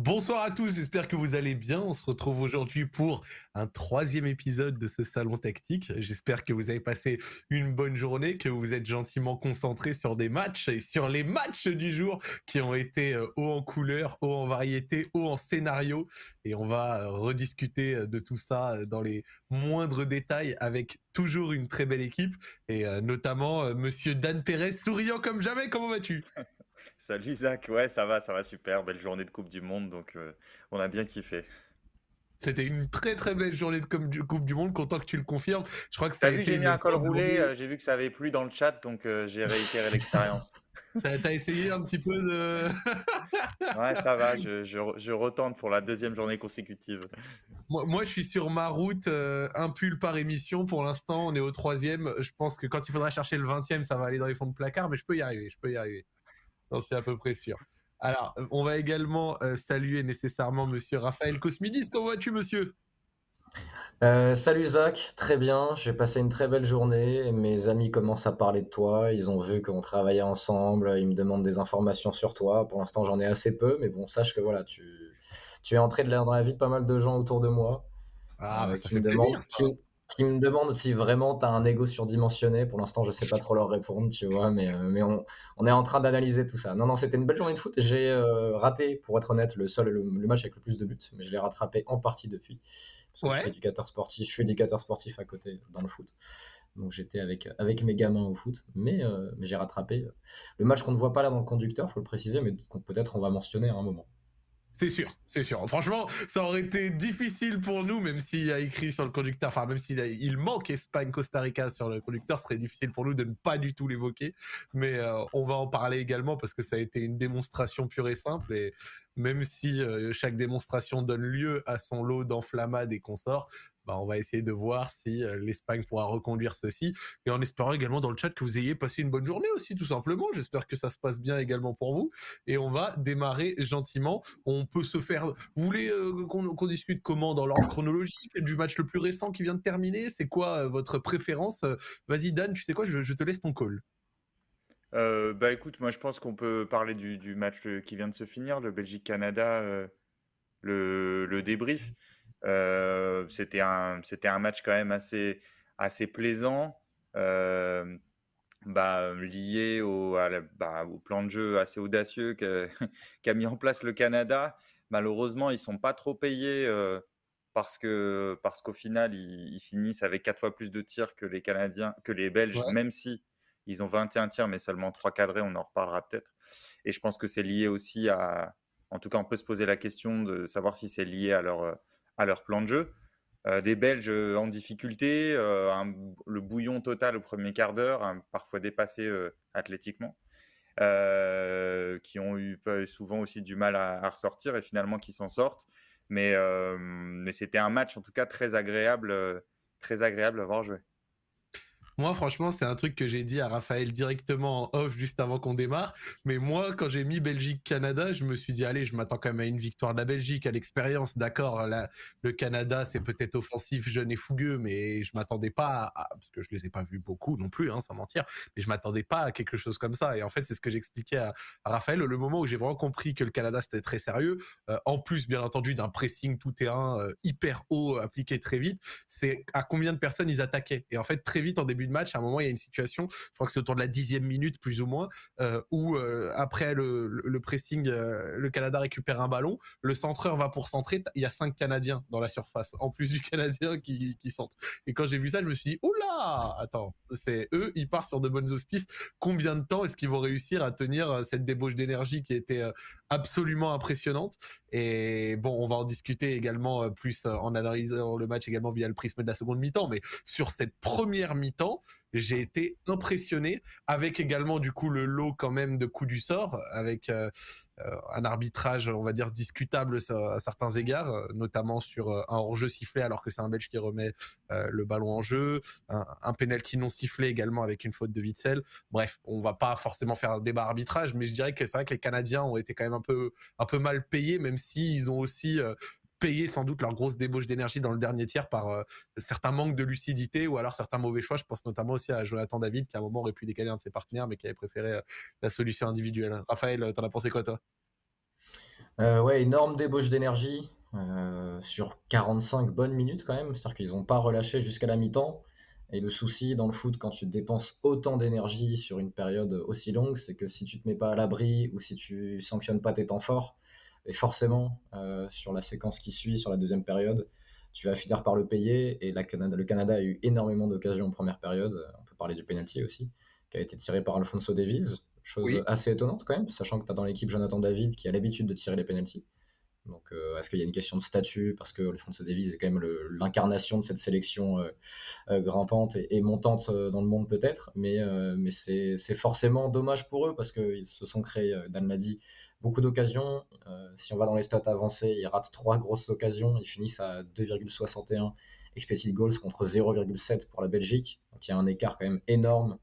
Bonsoir à tous, j'espère que vous allez bien. On se retrouve aujourd'hui pour un troisième épisode de ce salon tactique. J'espère que vous avez passé une bonne journée, que vous êtes gentiment concentrés sur des matchs et sur les matchs du jour qui ont été euh, haut en couleur, haut en variété, haut en scénario. Et on va euh, rediscuter euh, de tout ça dans les moindres détails avec toujours une très belle équipe et notamment monsieur Dan Perez souriant comme jamais. Comment vas-tu? Salut Zach, ouais ça va, ça va super, belle journée de Coupe du Monde, donc euh, on a bien kiffé. C'était une très très belle journée de Coupe du Monde, content que tu le confirmes. Je crois que ça a vu, j'ai mis un col roulé, euh, j'ai vu que ça avait plu dans le chat, donc euh, j'ai réitéré l'expérience. T'as essayé un petit peu de... ouais, ça va, je, je, retente pour la deuxième journée consécutive. Moi, moi je suis sur ma route, un pull par émission. Pour l'instant, on est au troisième. Je pense que quand il faudra chercher le vingtième, ça va aller dans les fonds de placard, mais je peux y arriver, je peux y arriver. J'en suis à peu près sûr. Alors, on va également euh, saluer nécessairement monsieur Raphaël Cosmidis. Comment vas-tu, monsieur? Euh, salut Zach, très bien, j'ai passé une très belle journée, mes amis commencent à parler de toi, ils ont vu qu'on travaillait ensemble, ils me demandent des informations sur toi, pour l'instant j'en ai assez peu, mais bon, sache que voilà, tu, tu es entré dans la vie de pas mal de gens autour de moi. Ah, euh, bah, ça fait plaisir, qui me demandent si vraiment tu as un ego surdimensionné. Pour l'instant, je sais pas trop leur répondre, tu vois, mais, euh, mais on, on, est en train d'analyser tout ça. Non, non, c'était une belle journée de foot. J'ai euh, raté, pour être honnête, le seul le, match avec le plus de buts, mais je l'ai rattrapé en partie depuis. Parce que je suis éducateur sportif, je suis éducateur sportif à côté dans le foot. Donc j'étais avec, avec mes gamins au foot, mais, euh, mais j'ai rattrapé le match qu'on ne voit pas là dans le conducteur, faut le préciser, mais peut-être on va mentionner à un moment. C'est sûr, c'est sûr. Franchement, ça aurait été difficile pour nous, même s'il a écrit sur le conducteur, enfin même s'il il manque Espagne-Costa Rica sur le conducteur, ce serait difficile pour nous de ne pas du tout l'évoquer. Mais euh, on va en parler également parce que ça a été une démonstration pure et simple. Et même si euh, chaque démonstration donne lieu à son lot d'enflammades et consorts, bah, on va essayer de voir si euh, l'Espagne pourra reconduire ceci. Et en espérant également dans le chat que vous ayez passé une bonne journée aussi, tout simplement. J'espère que ça se passe bien également pour vous. Et on va démarrer gentiment. On peut se faire. Vous voulez euh, qu'on discute comment dans l'ordre chronologique du match le plus récent qui vient de terminer? C'est quoi euh, votre préférence? Vas-y Dan, tu sais quoi? Je, te laisse ton call. bah écoute, moi je pense qu'on peut parler du, match qui vient de se finir, le Belgique-Canada, le, le, débrief. Euh, c'était un, match quand même assez, assez plaisant. Euh, bah, lié au, bah, au, plan de jeu assez audacieux qu'a mis en place le Canada. Malheureusement, ils sont pas trop payés euh, parce qu'au final, ils, finissent avec quatre fois plus de tirs que les Canadiens, que les Belges, même si ils ont 21 tirs, mais seulement trois cadrés. On en reparlera peut-être. Et je pense que c'est lié aussi à, en tout cas, on peut se poser la question de savoir si c'est lié à leur à leur plan de jeu. Euh, des Belges euh, en difficulté, euh, le bouillon total au premier quart d'heure, parfois dépassé athlétiquement, qui ont eu souvent aussi du mal à, ressortir et finalement qui s'en sortent. Mais, mais c'était un match en tout cas très agréable, très agréable à voir jouer. Moi, franchement, c'est un truc que j'ai dit à Raphaël directement en off juste avant qu'on démarre. Mais moi, quand j'ai mis Belgique-Canada, je me suis dit, allez, je m'attends quand même à une victoire de la Belgique, à l'expérience. D'accord, le Canada, c'est peut-être offensif, jeune et fougueux, mais je m'attendais pas à, parce que je les ai pas vus beaucoup non plus, hein, sans mentir, mais je m'attendais pas à quelque chose comme ça. Et en fait, c'est ce que j'expliquais à, Raphaël. Le moment où j'ai vraiment compris que le Canada, c'était très sérieux, euh, en plus, bien entendu, d'un pressing tout terrain euh, hyper haut, appliqué très vite, c'est à combien de personnes ils attaquaient. Et en fait, très vite, en début match, à un moment, il y a une situation, je crois que c'est autour de la dixième minute plus ou moins, euh, où euh, après le, pressing, euh, le Canada récupère un ballon, le centreur va pour centrer, il y a cinq Canadiens dans la surface, en plus du Canadien qui, qui centre. Et quand j'ai vu ça, je me suis dit, oula, attends, c'est eux, ils partent sur de bonnes auspices. Combien de temps est-ce qu'ils vont réussir à tenir cette débauche d'énergie qui était absolument impressionnante. Et bon, on va en discuter également plus en analysant le match également via le prisme de la seconde mi-temps, mais sur cette première mi-temps, j'ai été impressionné avec également du coup le lot quand même de coups du sort avec euh, euh, un arbitrage on va dire discutable à certains égards euh, notamment sur un hors-jeu sifflé alors que c'est un Belge qui remet le ballon en jeu un, un penalty non sifflé également avec une faute de Witzel. Bref on va pas forcément faire un débat arbitrage mais je dirais que c'est vrai que les Canadiens ont été quand même un peu un peu mal payés même si ont aussi payer sans doute leur grosse débauche d'énergie dans le dernier tiers par euh, certains manques de lucidité ou alors certains mauvais choix. Je pense notamment aussi à Jonathan David qui à un moment aurait pu décaler un de ses partenaires mais qui avait préféré euh, la solution individuelle. Raphaël, t'en as pensé quoi toi? Euh, ouais, énorme débauche d'énergie sur 45 bonnes minutes quand même. C'est-à-dire qu'ils n'ont pas relâché jusqu'à la mi-temps. Et le souci dans le foot, quand tu dépenses autant d'énergie sur une période aussi longue, c'est que si tu te mets pas à l'abri ou si tu sanctionnes pas tes temps forts, et forcément, euh, sur la séquence qui suit, sur la deuxième période, tu vas finir par le payer. Et la Canada, le Canada a eu énormément d'occasions en première période. On peut parler du penalty aussi, qui a été tiré par Alfonso Davies. Chose assez étonnante quand même, sachant que tu as dans l'équipe Jonathan David qui a l'habitude de tirer les penalties. Donc, euh, est-ce qu'il y a une question de statut? Parce que Alfonso Davies est quand même l'incarnation de cette sélection euh, euh, grimpante et, montante dans le monde, peut-être. Mais, mais c'est forcément dommage pour eux parce qu'ils se sont créés, Dan l'a dit, beaucoup d'occasions. si on va dans les stats avancées, ils ratent trois grosses occasions. Ils finissent à 2,61 expected goals contre 0,7 pour la Belgique. Donc, il y a un écart quand même énorme.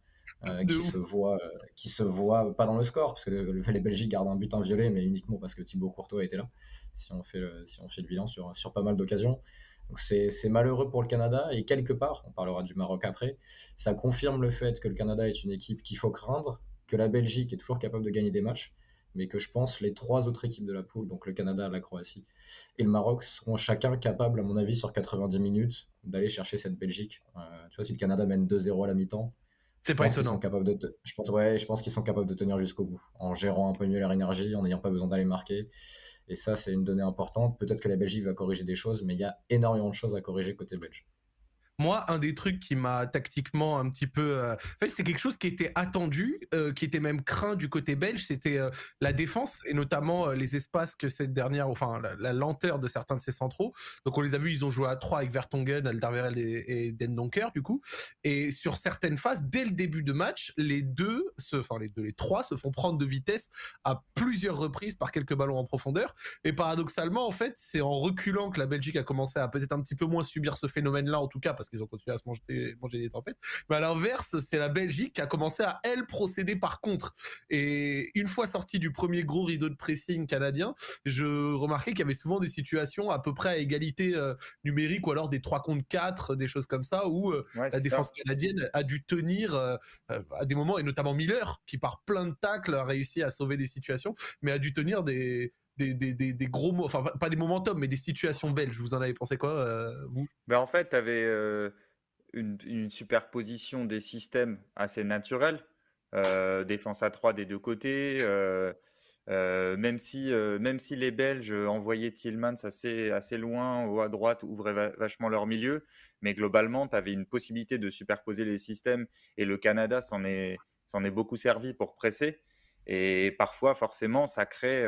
qui se voit qui se voit pas dans le score parce que les Belgiques gardent un but inviolé mais uniquement parce que Thibaut Courtois était là si on fait le, si on fait le bilan sur, sur pas mal d'occasions. Donc c'est malheureux pour le Canada et quelque part, on parlera du Maroc après, ça confirme le fait que le Canada est une équipe qu'il faut craindre, que la Belgique est toujours capable de gagner des matchs, mais que je pense les trois autres équipes de la poule, donc le Canada, la Croatie et le Maroc, seront chacun capables, à mon avis, sur 90 minutes, d'aller chercher cette Belgique. Euh, tu vois, si le Canada mène 2-0 à la mi-temps, c'est pas étonnant. De je pense, ouais, je pense qu'ils sont capables de tenir jusqu'au bout, en gérant un peu mieux leur énergie, en n'ayant pas besoin d'aller marquer. Et ça, c'est une donnée importante. Peut-être que la Belgique va corriger des choses, mais il y a énormément de choses à corriger côté belge. Moi, un des trucs qui m'a tactiquement un petit peu, euh... fait, c'est quelque chose qui était attendu, euh, qui était même craint du côté belge, c'était euh, la défense et notamment les espaces que cette dernière, enfin la, lenteur de certains de ces centraux. Donc on les a vus, ils ont joué à trois avec Vertonghen, Alderweireld et, et Dendonker du coup. Et sur certaines phases, dès le début de match, les deux, enfin les deux, les trois se font prendre de vitesse à plusieurs reprises par quelques ballons en profondeur. Et paradoxalement, en fait, c'est en reculant que la Belgique a commencé à peut-être un petit peu moins subir ce phénomène-là, en tout cas parce qu'ils ont continué à se manger, manger des tempêtes. Mais à l'inverse, c'est la Belgique qui a commencé à, elle, procéder par contre. Et une fois sorti du premier gros rideau de pressing canadien, je remarquais qu'il y avait souvent des situations à peu près à égalité euh, numérique ou alors des 3 contre 4, des choses comme ça, où euh, la défense canadienne a dû tenir euh, à des moments, et notamment Miller, qui par plein de tacles a réussi à sauver des situations, mais a dû tenir des, des, des, des, gros mots, enfin pas des momentum, mais des situations belges. Vous en avez pensé quoi, euh, vous? Ben En fait, tu avais euh, une, superposition des systèmes assez naturelle. Euh, défense à 3 des deux côtés. même, si, même si les Belges envoyaient Tillmans assez, assez loin ou à droite, ouvraient vachement leur milieu, mais globalement, tu avais une possibilité de superposer les systèmes et le Canada s'en est, s'en est beaucoup servi pour presser. Et parfois, forcément, ça crée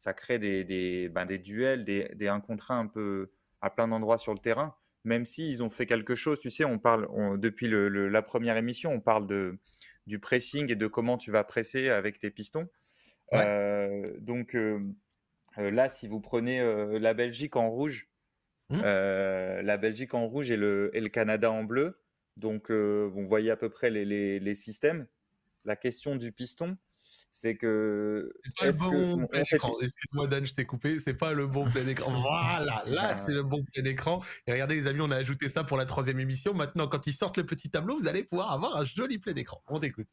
ça crée des, des, ben, des duels, des, des 1 contre 1 un peu à plein d'endroits sur le terrain. Même s'ils ont fait quelque chose, tu sais, on parle, depuis le, la première émission, on parle de, du pressing et de comment tu vas presser avec tes pistons. Euh, donc euh, euh, là, si vous prenez la Belgique en rouge, mmh. la Belgique en rouge et le, et le Canada en bleu, donc vous voyez à peu près les, les, les systèmes. La question du piston, c'est que. C'est pas le bon plein écran. Excuse-moi, Dan, je t'ai coupé. C'est pas le bon plein écran. Voilà, là, ah. c'est le bon plein écran. Et regardez, les amis, on a ajouté ça pour la troisième émission. Maintenant, quand ils sortent le petit tableau, vous allez pouvoir avoir un joli plein écran. On t'écoute.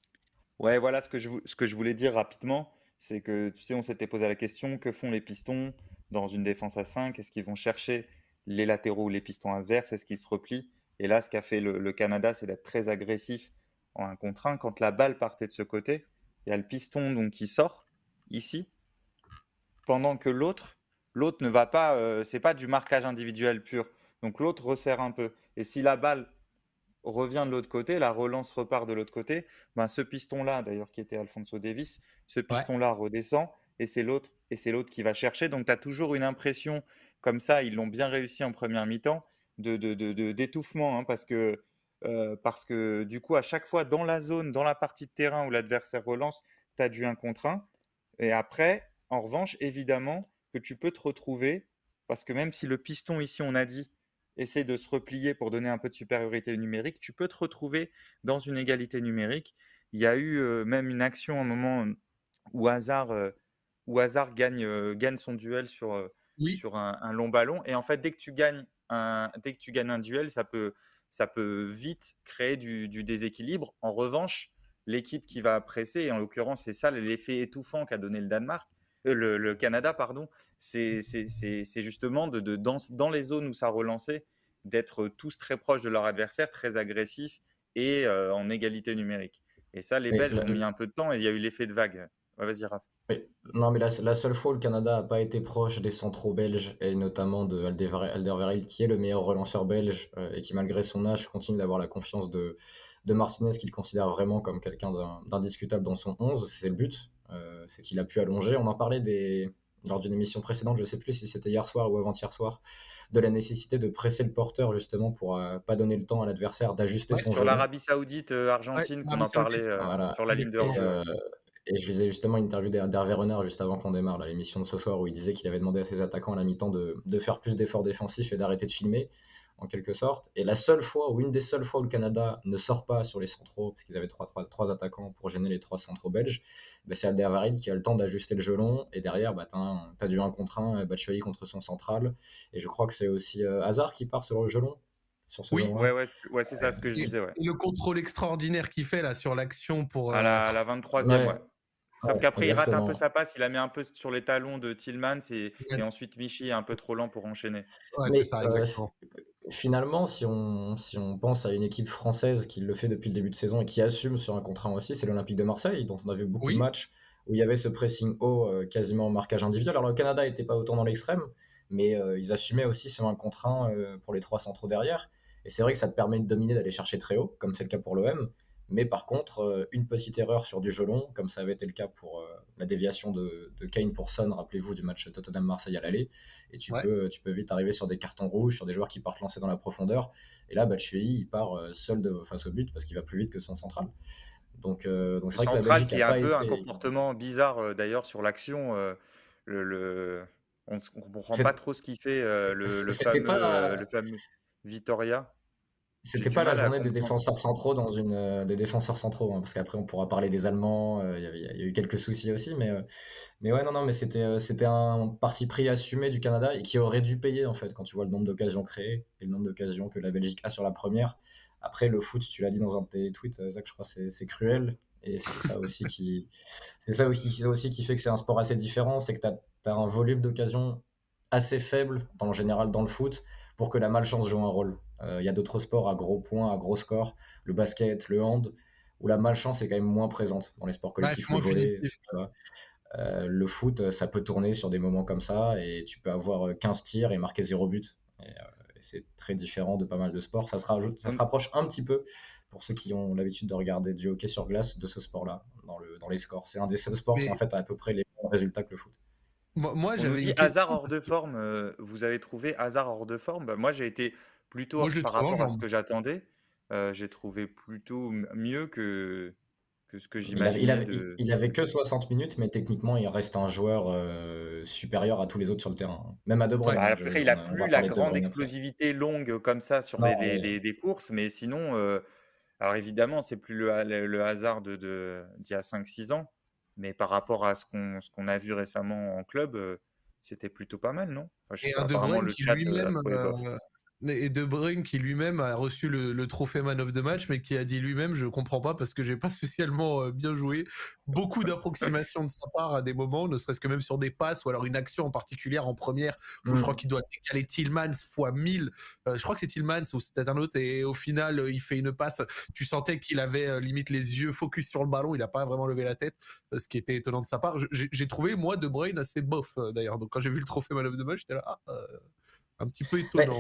Ouais, voilà ce que je, ce que je voulais dire rapidement. C'est que, tu sais, on s'était posé la question que font les pistons dans une défense à 5 Est-ce qu'ils vont chercher les latéraux ou les pistons inverses? Est-ce qu'ils se replient? Et là, ce qu'a fait le, le Canada, c'est d'être très agressif en un contre 1. Quand la balle partait de ce côté, il y a le piston donc qui sort ici, pendant que l'autre, l'autre ne va pas, euh, c'est pas du marquage individuel pur. Donc l'autre resserre un peu. Et si la balle revient de l'autre côté, la relance repart de l'autre côté, ben ce piston-là, d'ailleurs qui était Alfonso Davis, ce piston-là redescend et c'est l'autre et c'est l'autre qui va chercher. Donc tu as toujours une impression comme ça, ils l'ont bien réussi en première mi-temps, de, d'étouffement, de, hein, parce que euh, parce que du coup, à chaque fois dans la zone, dans la partie de terrain où l'adversaire relance, tu as du 1 contre 1. Et après, en revanche, évidemment que tu peux te retrouver, parce que même si le piston ici, on a dit, essaie de se replier pour donner un peu de supériorité numérique, tu peux te retrouver dans une égalité numérique. Il y a eu euh, même une action à un moment où Hazard, euh, où Hazard gagne, gagne son duel sur, sur un, un, long ballon. Et en fait, dès que tu gagnes un, dès que tu gagnes un duel, ça peut ça peut vite créer du, déséquilibre. En revanche, l'équipe qui va presser, et en l'occurrence c'est ça l'effet étouffant qu'a donné le Danemark, le, Canada, pardon, c'est justement de, dans, dans, les zones où ça relançait, d'être tous très proches de leur adversaire, très agressifs et en égalité numérique. Et ça, les Belges ont mis un peu de temps et il y a eu l'effet de vague. Vas-y, Raph. Oui. Non, mais la, la, seule fois où le Canada n'a pas été proche des centraux belges, et notamment de Alderweireld, qui est le meilleur relanceur belge, et qui, malgré son âge, continue d'avoir la confiance de, de Martinez, qu'il considère vraiment comme quelqu'un d'indiscutable dans son 11, c'est le but. c'est qu'il a pu allonger. On en parlait des, lors d'une émission précédente, je ne sais plus si c'était hier soir ou avant-hier soir, de la nécessité de presser le porteur justement pour ne euh, pas donner le temps à l'adversaire d'ajuster son Sur l'Arabie Saoudite, euh, Argentine, qu'on en parlait euh, sur la ligne de et je lisais justement une interview d'Hervé Renard juste avant qu'on démarre l'émission de ce soir où il disait qu'il avait demandé à ses attaquants à la mi-temps de, de, faire plus d'efforts défensifs et d'arrêter de filmer en quelque sorte. Et la seule fois, ou une des seules fois où le Canada ne sort pas sur les centraux, parce qu'ils avaient trois, trois, trois, attaquants pour gêner les trois centraux belges, bah, c'est Alderweireld qui a le temps d'ajuster le gelon. Et derrière, bah, tu as, du 1 contre 1, Batshuayi contre son central. Et je crois que c'est aussi euh, Hazard qui part sur le gelon. Sur ce oui, ouais, ouais, ouais c'est ça ce que je disais. Ouais. le contrôle extraordinaire qu'il fait là sur l'action pour. À, la, la 23e, ouais. Sauf qu'après, il rate un peu sa passe, il la met un peu sur les talons de Tillmans et, et ensuite Michi est un peu trop lent pour enchaîner. Ouais, c'est ça, exactement finalement, si on, si on pense à une équipe française qui le fait depuis le début de saison et qui assume sur un contrat aussi, c'est l'Olympique de Marseille, dont on a vu beaucoup de matchs où il y avait ce pressing haut, euh, quasiment marquage individuel. Alors le Canada n'était pas autant dans l'extrême, mais euh, ils assumaient aussi sur un contrat euh, pour les trois centraux derrière. Et c'est vrai que ça te permet de dominer, d'aller chercher très haut, comme c'est le cas pour l'OM. Mais par contre, euh, une petite erreur sur du gelon, comme ça avait été le cas pour euh, la déviation de, Kane pour Son, rappelez-vous, du match Tottenham-Marseille à l'aller, et tu, peux, tu peux vite arriver sur des cartons rouges, sur des joueurs qui partent lancer dans la profondeur. Et là, Batshuayi, il part euh, seul de, face au but parce qu'il va plus vite que son central. Donc, donc c'est vrai que la qui a un peu un comportement bizarre d'ailleurs sur l'action. le, On ne comprend pas trop ce qu'il fait, le, le, fameux, le fameux Vitoria. C'était pas la journée des défenseurs centraux dans une euh, des défenseurs centraux, hein, parce qu'après on pourra parler des Allemands. Euh, il y, a eu quelques soucis aussi, mais euh, mais ouais non non, mais c'était c'était un parti pris assumé du Canada et qui aurait dû payer en fait quand tu vois le nombre d'occasions créées et le nombre d'occasions que la Belgique a sur la première. Après le foot, tu l'as dit dans un de tes tweets, Zach, je crois, c'est cruel et c'est ça aussi qui c'est ça aussi, aussi qui fait que c'est un sport assez différent, c'est que tu as, as un volume d'occasions assez faible en général dans le foot pour que la malchance joue un rôle. Il euh, y a d'autres sports à gros points, à gros scores, le basket, le hand, où la malchance est quand même moins présente dans les sports collectifs. Euh, le foot, ça peut tourner sur des moments comme ça et tu peux avoir 15 tirs et marquer 0 but. Euh, et, c'est très différent de pas mal de sports. Ça se, rajoute, ça se rapproche un petit peu pour ceux qui ont l'habitude de regarder du hockey sur glace de ce sport-là dans, le, dans les scores. C'est un des seuls sports qui en fait a à peu près les mêmes résultats que le foot. Moi, j'avais dit hasard hors de forme. vous avez trouvé hasard hors de forme. Bah, moi, j'ai été plutôt par rapport à ce que j'attendais. j'ai trouvé plutôt mieux que, que ce que j'imaginais. Il, avait, il, avait que 60 minutes, mais techniquement, il reste un joueur supérieur à tous les autres sur le terrain. Même à De Bruyne. Après, il n'a plus la grande explosivité longue comme ça sur des, des, courses, mais sinon, alors évidemment, c'est plus le, le, hasard d'il de, d'il y a 5-6 ans. Mais par rapport à ce qu'on qu'on a vu récemment en club, c'était plutôt pas mal, non? Enfin, Et un De Bruyne qui lui-même et De Bruyne qui lui-même a reçu le, trophée Man of the Match, mais qui a dit lui-même, je comprends pas parce que j'ai pas spécialement euh, bien joué. Beaucoup d'approximations de sa part à des moments, ne serait-ce que même sur des passes ou alors une action en particulier en première où je crois mm. qu'il doit décaler Tillmans fois 1000. Euh, je crois que c'est Tillmans ou c'est peut-être un autre et au final il fait une passe. Tu sentais qu'il avait euh, limite les yeux focus sur le ballon, il a pas vraiment levé la tête, ce qui était étonnant de sa part. J'ai trouvé moi De Bruyne assez bof d'ailleurs. Donc quand j'ai vu le trophée Man of the Match, j'étais là ah, un petit peu étonnant.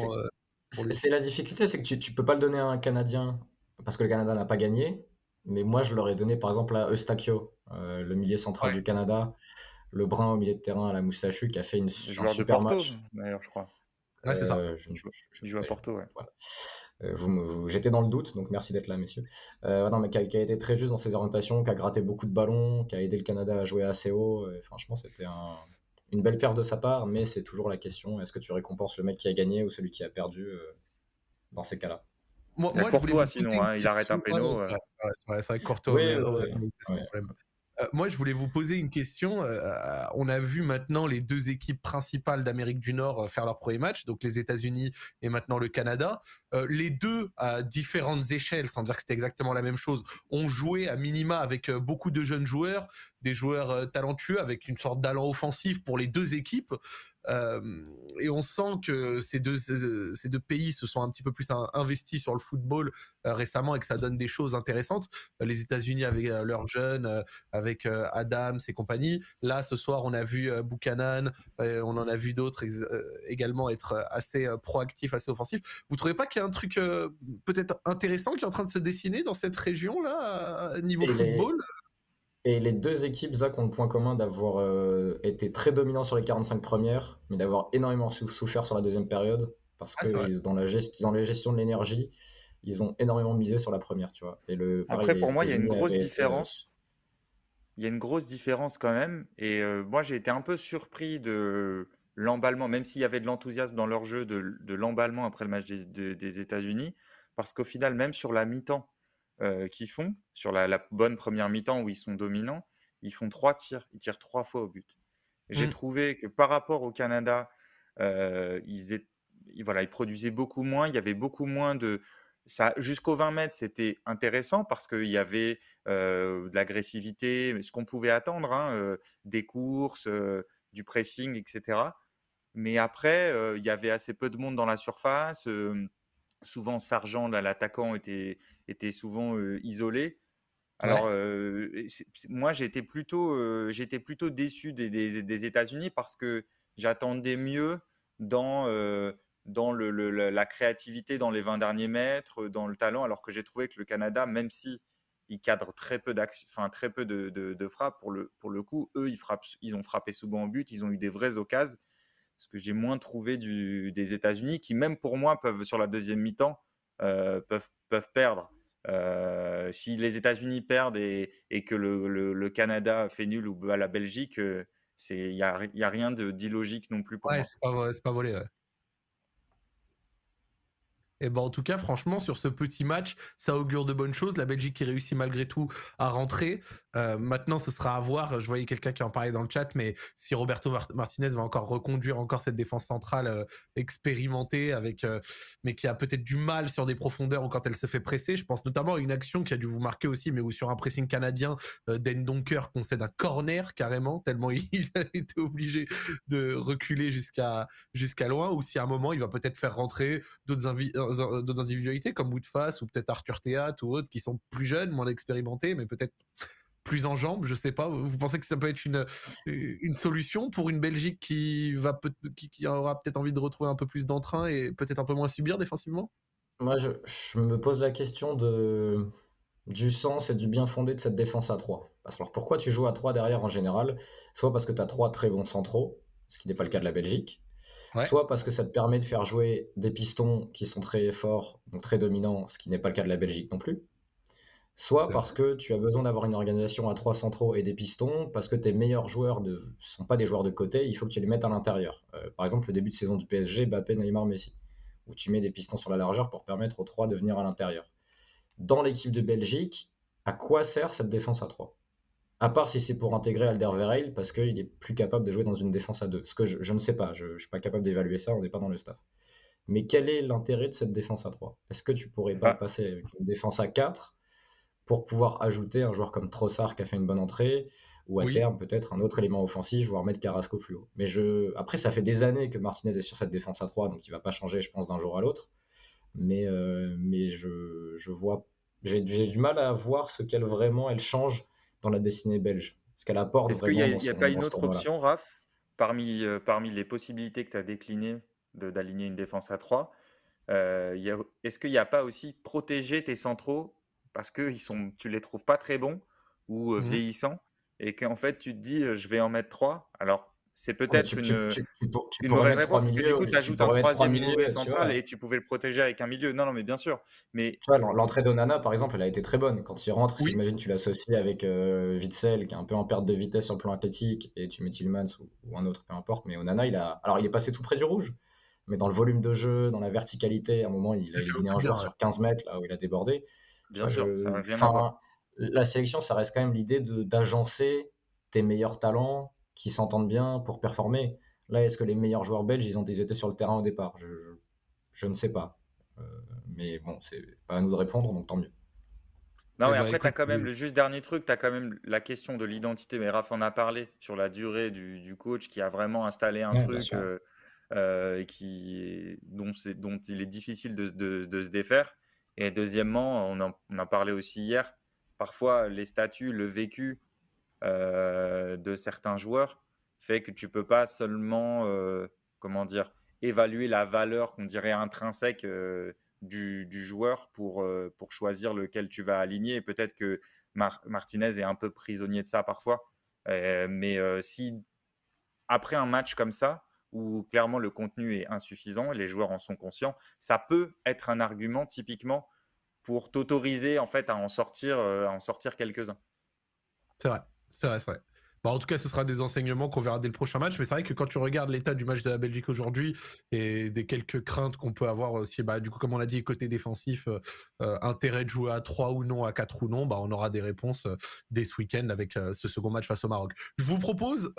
C'est la difficulté, c'est que tu, tu peux pas le donner à un Canadien parce que le Canada n'a pas gagné. Mais moi, je l'aurais donné par exemple à Eustachio, euh, le milieu central du Canada, le brun au milieu de terrain à la moustachu qui a fait une, un super match. D'ailleurs, je crois. Ouais, c'est ça. Euh, je, joue à Porto, ouais. Euh, vous, J'étais dans le doute, donc merci d'être là, messieurs. non, mais qui a, qui a, été très juste dans ses orientations, qui a gratté beaucoup de ballons, qui a aidé le Canada à jouer assez haut. Et franchement, c'était un, une belle perte de sa part, mais c'est toujours la question est-ce que tu récompenses le mec qui a gagné ou celui qui a perdu euh, dans ces cas-là? Moi, moi Courtois, sinon, hein, il arrête un péno. c'est vrai, que Courtois. Euh, moi, je voulais vous poser une question. Euh, on a vu maintenant les deux équipes principales d'Amérique du Nord euh, faire leur premier match, donc les États-Unis et maintenant le Canada. les deux, à différentes échelles, sans dire que c'était exactement la même chose, ont joué à minima avec beaucoup de jeunes joueurs, des joueurs talentueux avec une sorte d'allant offensif pour les deux équipes. Euh, et on sent que ces deux, ces deux pays se sont un petit peu plus investis sur le football euh, récemment et que ça donne des choses intéressantes. Les États-Unis avec euh, leurs jeunes, avec Adams et compagnie. Là, ce soir, on a vu Buchanan, on en a vu d'autres également être assez proactifs, assez offensifs. Vous trouvez pas qu'il y a un truc peut-être intéressant qui est en train de se dessiner dans cette région-là, niveau football? Et les deux équipes, Zach, ont le point commun d'avoir euh, été très dominants sur les 45 premières, mais d'avoir énormément souffert sur la deuxième période, parce ah, que dans, la gestion, dans la gestion de l'énergie, ils ont énormément misé sur la première, tu vois. Et le, Après, pour moi, il y a une grosse différence. Il y a une grosse différence quand même. Et euh, moi, j'ai été un peu surpris de l'emballement, même s'il y avait de l'enthousiasme dans leur jeu, de, l'emballement après le match des, des États-Unis, parce qu'au final, même sur la mi-temps, euh, qu'ils font sur la, bonne première mi-temps où ils sont dominants, ils font trois tirs, ils tirent trois fois au but. J'ai mmh. trouvé que par rapport au Canada, euh, ils, voilà, ils produisaient beaucoup moins, il y avait beaucoup moins de... Ça, jusqu'aux 20 mètres, c'était intéressant parce qu'il y avait euh, de l'agressivité, ce qu'on pouvait attendre, hein, des courses, du pressing, etc. Mais après, il y avait assez peu de monde dans la surface souvent Sargent, l'attaquant, était, était souvent isolé. Alors, moi, j'étais plutôt, j'étais plutôt déçu des, des, États-Unis parce que j'attendais mieux dans, dans le, la créativité dans les 20 derniers mètres, dans le talent, alors que j'ai trouvé que le Canada, même si il cadre très peu, enfin, très peu de, de, frappes, pour le, pour le coup, eux, ils, frappent, ils ont frappé souvent au but, ils ont eu des vraies occasions ce que j'ai moins trouvé du, des États-Unis, qui même pour moi peuvent sur la deuxième mi-temps euh, peuvent, peuvent perdre. Euh, si les États-Unis perdent et, et que le, le, Canada fait nul ou à la Belgique, euh, il n'y a, y a, rien d'illogique non plus pour ouais. C'est pas, pas volé. Ouais. Et ben en tout cas, franchement, sur ce petit match, ça augure de bonnes choses. La Belgique qui réussit malgré tout à rentrer. Euh, maintenant, ce sera à voir. Je voyais quelqu'un qui en parlait dans le chat, mais si Roberto Martinez va encore reconduire encore cette défense centrale euh, expérimentée, avec, euh, mais qui a peut-être du mal sur des profondeurs ou quand elle se fait presser. Je pense notamment à une action qui a dû vous marquer aussi, mais où sur un pressing canadien, Den Donker concède un corner carrément, tellement il a été obligé de reculer jusqu'à jusqu'à loin. Ou si à un moment, il va peut-être faire rentrer d'autres invités d'autres individualités comme Woodface ou peut-être Arthur Théâtre ou autres qui sont plus jeunes, moins expérimentés, mais peut-être plus en jambes, je sais pas. Vous pensez que ça peut être une, solution pour une Belgique qui va qui, aura peut-être envie de retrouver un peu plus d'entrain et peut-être un peu moins subir défensivement? Moi, je, me pose la question du sens et du bien fondé de cette défense à 3. Alors pourquoi tu joues à 3 derrière en général? Soit parce que tu as 3 très bons centraux, ce qui n'est pas le cas de la Belgique, Soit parce que ça te permet de faire jouer des pistons qui sont très forts, donc très dominants, ce qui n'est pas le cas de la Belgique non plus. Soit parce que tu as besoin d'avoir une organisation à trois centraux et des pistons, parce que tes meilleurs joueurs ne sont pas des joueurs de côté, il faut que tu les mettes à l'intérieur. Euh, par exemple, le début de saison du PSG, Mbappé, Neymar, Messi, où tu mets des pistons sur la largeur pour permettre aux trois de venir à l'intérieur. Dans l'équipe de Belgique, à quoi sert cette défense à 3 à part si c'est pour intégrer Alderweireld parce qu'il est plus capable de jouer dans une défense à deux. Ce que je, ne sais pas, je ne suis pas capable d'évaluer ça, on n'est pas dans le staff. Mais quel est l'intérêt de cette défense à 3 Est-ce que tu pourrais pas ah. passer avec une défense à 4 pour pouvoir ajouter un joueur comme Trossard qui a fait une bonne entrée ou à terme peut-être un autre élément offensif, voire mettre Carrasco plus haut? Mais je... après, ça fait des années que Martinez est sur cette défense à 3, donc il va pas changer, je pense, d'un jour à l'autre. Mais, euh, mais je, je vois, j'ai du mal à voir ce qu'elle vraiment elle change dans la destinée belge. Ce qu'elle apporte Est-ce qu'il n'y a, pas une autre option, Raph, parmi, euh, parmi les possibilités que tu as déclinées d'aligner une défense à 3 euh, Est-ce qu'il n'y a pas aussi protéger tes centraux parce que ils sont, tu les trouves pas très bons ou euh, mmh vieillissants et qu'en fait tu te dis je vais en mettre 3 Alors c'est peut-être une, une mauvaise réponse, parce que du coup, tu ajoutes un troisième milieu central et tu pouvais le protéger avec un milieu. Non, non, mais bien sûr. Mais... L'entrée d'Onana, par exemple, elle a été très bonne. Quand il rentre, oui. imagine tu l'associes avec euh, Witzel, qui est un peu en perte de vitesse sur le plan athlétique, et tu mets Tillmans ou, un autre, peu importe. Mais Onana, il a... Alors, il est passé tout près du rouge, mais dans le volume de jeu, dans la verticalité, à un moment, il a éliminé un joueur sur 15 mètres, là où il a débordé. Bien sûr, ça n'a rien à voir. La sélection, ça reste quand même l'idée d'agencer tes meilleurs talents qui s'entendent bien pour performer. Là, est-ce que les meilleurs joueurs belges, ils ont été sur le terrain au départ? Je, je, ne sais pas. Euh, mais bon, c'est pas à nous de répondre, donc tant mieux. Non, Eh mais bah, après, tu as quand même euh, le juste dernier truc, tu as quand même la question de l'identité, mais Raph en a parlé sur la durée du, du coach qui a vraiment installé un Ouais, truc euh, euh, qui, dont, c'est- dont il est difficile de, de- de se défaire. Et deuxièmement, on en, on en parlait aussi hier, parfois les statuts, le vécu euh, de certains joueurs fait que tu peux pas seulement, euh, comment dire, évaluer la valeur qu'on dirait intrinsèque euh, du, joueur pour, euh, pour choisir lequel tu vas aligner. Peut-être que Mar- Martinez est un peu prisonnier de ça parfois. Euh, mais euh, si après un match comme ça, où clairement le contenu est insuffisant, les joueurs en sont conscients, ça peut être un argument typiquement pour t'autoriser en fait à en sortir, euh, à en sortir quelques-uns. C'est vrai, c'est vrai, c'est vrai. Bah, en tout cas, ce sera des enseignements qu'on verra dès le prochain match. Mais c'est vrai que quand tu regardes l'état du match de la Belgique aujourd'hui et des quelques craintes qu'on peut avoir aussi, bah, du coup, comme on l'a dit, côté défensif, euh, euh, intérêt de jouer à 3 ou non, à 4 ou non, bah, on aura des réponses euh, dès ce week-end avec ce second match face au Maroc. Je vous propose,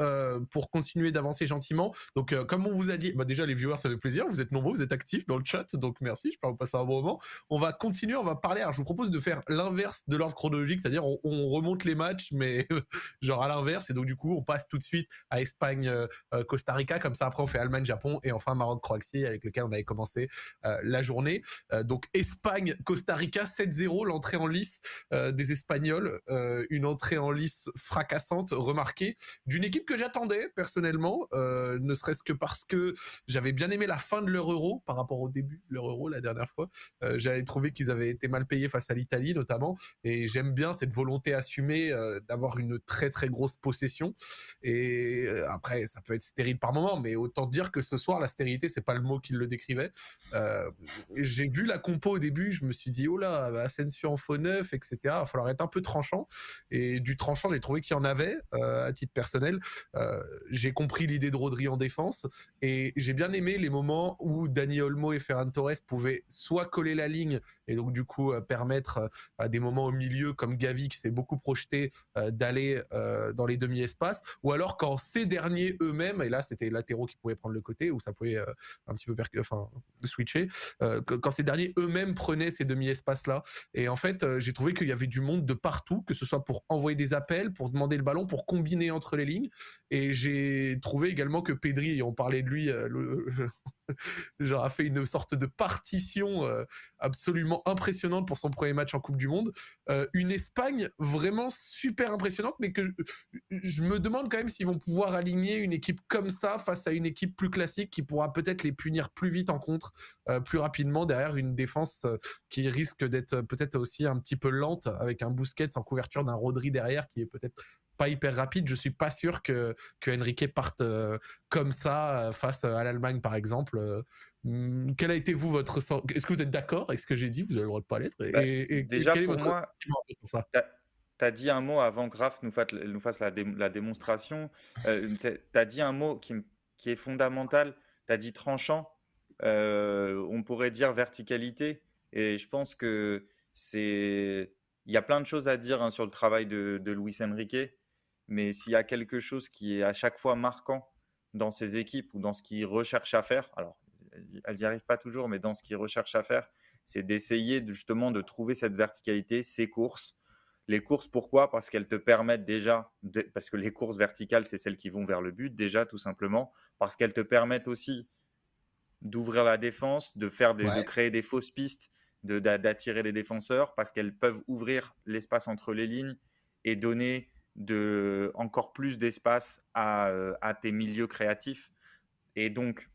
pour continuer d'avancer gentiment, donc comme on vous a dit, bah, déjà les viewers, ça fait plaisir, vous êtes nombreux, vous êtes actifs dans le chat, donc merci, je peux vous passer un bon moment. On va continuer, on va parler. Alors, je vous propose de faire l'inverse de l'ordre chronologique, c'est-à-dire on, on remonte les matchs, mais genre à l'inverse. Et donc, du coup, on passe tout de suite à Espagne-Costa Rica. Comme ça, après, on fait Allemagne-Japon et enfin Maroc-Croatie avec lequel on avait commencé euh, la journée. Euh, donc, Espagne-Costa Rica, 7-0, l'entrée en lice euh, des Espagnols. Euh, une entrée en lice fracassante, remarquée, d'une équipe que j'attendais personnellement, euh, ne serait-ce que parce que j'avais bien aimé la fin de leur euro par rapport au début de leur euro la dernière fois. Euh, J'avais trouvé qu'ils avaient été mal payés face à l'Italie notamment. Et j'aime bien cette volonté assumée euh, d'avoir une très très grosse possession. Et euh, après, ça peut être stérile par moment, mais autant dire que ce soir, la stérilité, c'est pas le mot qui le décrivait. Euh, J'ai vu la compo au début, je me suis dit, oh là, Asensio en faux neuf, etc. Il va falloir être un peu tranchant. Et du tranchant, j'ai trouvé qu'il y en avait, euh, à titre personnel. J'ai compris l'idée de Rodri en défense. Et j'ai bien aimé les moments où Dani Olmo et Ferran Torres pouvaient soit coller la ligne et donc du coup permettre à des moments au milieu comme Gavi qui s'est beaucoup projeté d'aller dans les demi-espaces ou alors quand ces derniers eux-mêmes et là c'était latéraux qui pouvaient prendre le côté ou ça pouvait euh, un petit peu enfin switcher euh, quand ces derniers eux-mêmes prenaient ces demi-espaces là et en fait euh, j'ai trouvé qu'il y avait du monde de partout que ce soit pour envoyer des appels pour demander le ballon pour combiner entre les lignes. Et j'ai trouvé également que Pedri on parlait de lui le- genre a fait une sorte de partition euh, absolument impressionnante pour son premier match en Coupe du Monde. Euh, une Espagne vraiment super impressionnante, mais que je, me demande quand même s'ils vont pouvoir aligner une équipe comme ça face à une équipe plus classique qui pourra peut-être les punir plus vite en contre, euh, plus rapidement derrière une défense qui risque d'être peut-être aussi un petit peu lente avec un Busquets en couverture d'un Rodri derrière qui est peut-être pas hyper rapide. Je suis pas sûr que, que Enrique parte euh, comme ça euh, face à l'Allemagne par exemple. Euh, quel a été vous votre sens Est-ce que vous êtes d'accord avec ce que j'ai dit? Vous avez le droit de pas l'être. Bah, et- et déjà, quel est pour votre moi, sur ça? Tu as dit un mot avant que Raph nous fasse, nous fasse la, dé- la démonstration. Euh, tu as dit un mot qui, qui est fondamental. Tu as dit tranchant. Euh, on pourrait dire verticalité. Et je pense que c'est. Il y a plein de choses à dire hein, sur le travail de, de Luis Enrique. Mais s'il y a quelque chose qui est à chaque fois marquant dans ses équipes ou dans ce qu'il recherche à faire, alors elles n'y arrivent pas toujours, mais dans ce qu'il recherche à faire, c'est d'essayer de- justement de trouver cette verticalité, ces courses. Les courses, pourquoi? Parce qu'elles te permettent déjà, de- parce que les courses verticales, c'est celles qui vont vers le but, déjà, tout simplement, parce qu'elles te permettent aussi d'ouvrir la défense, de, faire des- de créer des fausses pistes, de- d'attirer les défenseurs, parce qu'elles peuvent ouvrir l'espace entre les lignes et donner de, encore plus d'espace à, euh, à tes milieux créatifs. Et donc,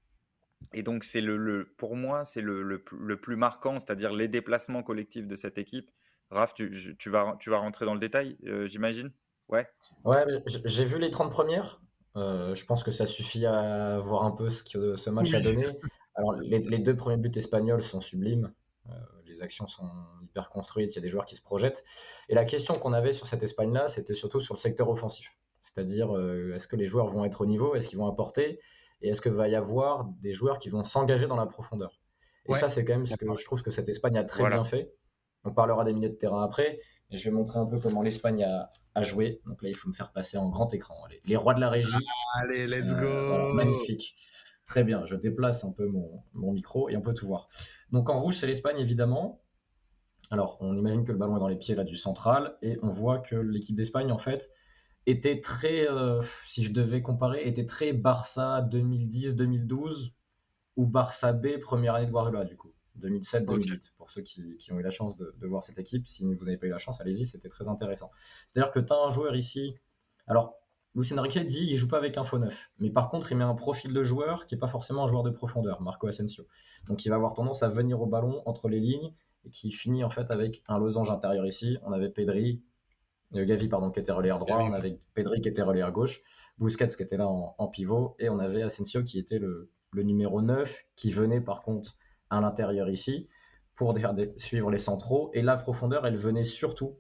et donc c'est le, le- pour moi, c'est le, le le plus marquant, c'est-à-dire les déplacements collectifs de cette équipe. Raph, tu, tu vas, tu vas rentrer dans le détail, euh, j'imagine? Ouais. Ouais, j'ai vu les 30 premières. Euh, je pense que ça suffit à voir un peu ce que ce match a donné. Alors, les, les deux premiers buts espagnols sont sublimes. Euh, les actions sont hyper construites, il y a des joueurs qui se projettent. Et la question qu'on avait sur cette Espagne-là, c'était surtout sur le secteur offensif. C'est-à-dire, euh, est-ce que les joueurs vont être au niveau, est-ce qu'ils vont apporter, et est-ce qu'il va y avoir des joueurs qui vont s'engager dans la profondeur? Et Ouais. ça, c'est quand même ce que je trouve que cette Espagne a très Voilà. bien fait. On parlera des milieux de terrain après. Et je vais montrer un peu comment l'Espagne a, a joué. Donc là, il faut me faire passer en grand écran. Les, les rois de la régie. Allez, let's Euh, go voilà, magnifique. Très bien, je déplace un peu mon, mon micro et on peut tout voir. Donc en rouge, c'est l'Espagne, évidemment. Alors, on imagine que le ballon est dans les pieds là du central et on voit que l'équipe d'Espagne, en fait, était très, euh, si je devais comparer, était très Barça 2010-2012 ou Barça B première année de Guardiola du coup. 2007-2008, pour ceux qui, ont eu la chance de, voir cette équipe. Si vous n'avez pas eu la chance, allez-y, c'était très intéressant. C'est-à-dire que tu as un joueur ici. Alors, Lucien Enrique dit il joue pas avec un faux neuf, mais par contre, il met un profil de joueur qui n'est pas forcément un joueur de profondeur, Marco Asensio. Donc, il va avoir tendance à venir au ballon entre les lignes et qui finit en fait avec un losange intérieur ici. On avait Pedri, euh, Gavi pardon, qui était à droit, on avait Pedri qui était à gauche, Busquets qui était là en, pivot, et on avait Asensio qui était le, le numéro 9, qui venait par contre à l'intérieur ici pour suivre les centraux. Et la profondeur, elle venait surtout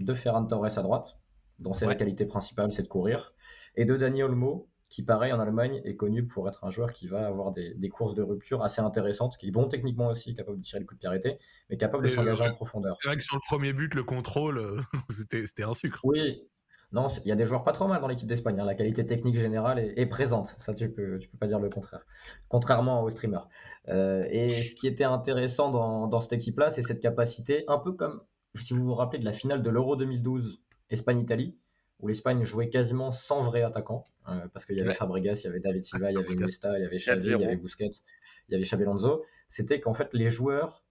de Ferran Torres à droite, dont c'est la qualité principale, c'est de courir, et de Dani Olmo, qui pareil en Allemagne est connu pour être un joueur qui va avoir des, courses de rupture assez intéressantes, qui est bon techniquement aussi, capable de tirer le coup de pied arrêté, mais capable de s'engager en profondeur. C'est vrai que sur le premier but, le contrôle, euh, c'était un sucre. Oui, non, il y a des joueurs pas trop mal dans l'équipe d'Espagne. Hein. La qualité technique générale est, présente. Ça, tu peux, tu peux pas dire le contraire. Contrairement aux streamers. Euh, et ce qui était intéressant dans, cette équipe-là, c'est cette capacité, un peu comme si vous vous rappelez de la finale de l'Euro 2012 Espagne-Italie, où l'Espagne jouait quasiment sans vrai attaquant, euh, parce qu'il y avait Fabregas, il y avait David Silva, il y avait Iniesta, il y avait Xavi, il y avait Busquets, il y avait Xabi Alonso. C'était qu'en fait les joueurs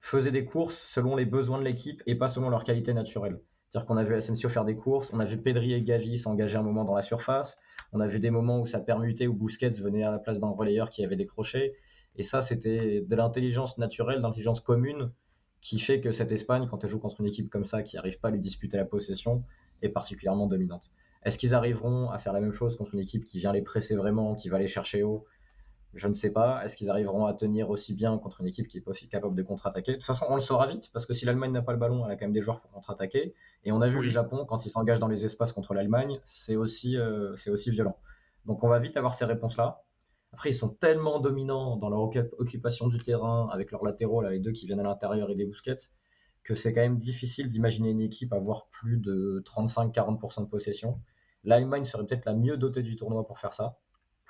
faisaient des courses selon les besoins de l'équipe et pas selon leur qualité naturelle. C'est-à-dire qu'on a vu Asensio faire des courses, on a vu Pedri et Gavi s'engager un moment dans la surface, on a vu des moments où ça permutait, où Busquets venait à la place d'un relayeur qui avait décroché. Et ça, c'était de l'intelligence naturelle, d'intelligence commune, qui fait que cette Espagne, quand elle joue contre une équipe comme ça, qui n'arrive pas à lui disputer la possession, est particulièrement dominante. Est-ce qu'ils arriveront à faire la même chose contre une équipe qui vient les presser vraiment, qui va les chercher haut? Je ne sais pas. Est-ce qu'ils arriveront à tenir aussi bien contre une équipe qui est aussi capable de contre-attaquer? De toute façon, on le saura vite, parce que si l'Allemagne n'a pas le ballon, elle a quand même des joueurs pour contre-attaquer. Et on a vu le Japon, quand il s'engage dans les espaces contre l'Allemagne, c'est aussi, euh, c'est aussi violent. Donc on va vite avoir ces réponses-là. Après, ils sont tellement dominants dans leur occupation du terrain, avec leurs latéraux, les deux qui viennent à l'intérieur et des bousquets, que c'est quand même difficile d'imaginer une équipe avoir plus de 35-40% de possession. L'Allemagne serait peut-être la mieux dotée du tournoi pour faire ça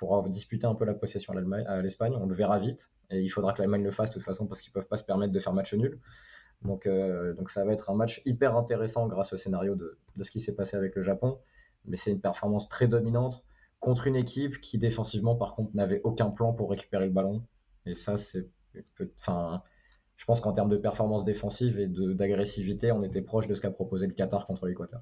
pour disputer un peu la possession à l'Espagne. On le verra vite et il faudra que l'Allemagne le fasse de toute façon parce qu'ils ne peuvent pas se permettre de faire match nul. Donc, euh, donc ça va être un match hyper intéressant grâce au scénario de ce qui s'est passé avec le Japon. Mais c'est une performance très dominante contre une équipe qui défensivement par contre n'avait aucun plan pour récupérer le ballon. Et ça c'est, enfin, je pense qu'en termes de performance défensive et d'agressivité, on était proche de ce qu'a proposé le Qatar contre l'Équateur.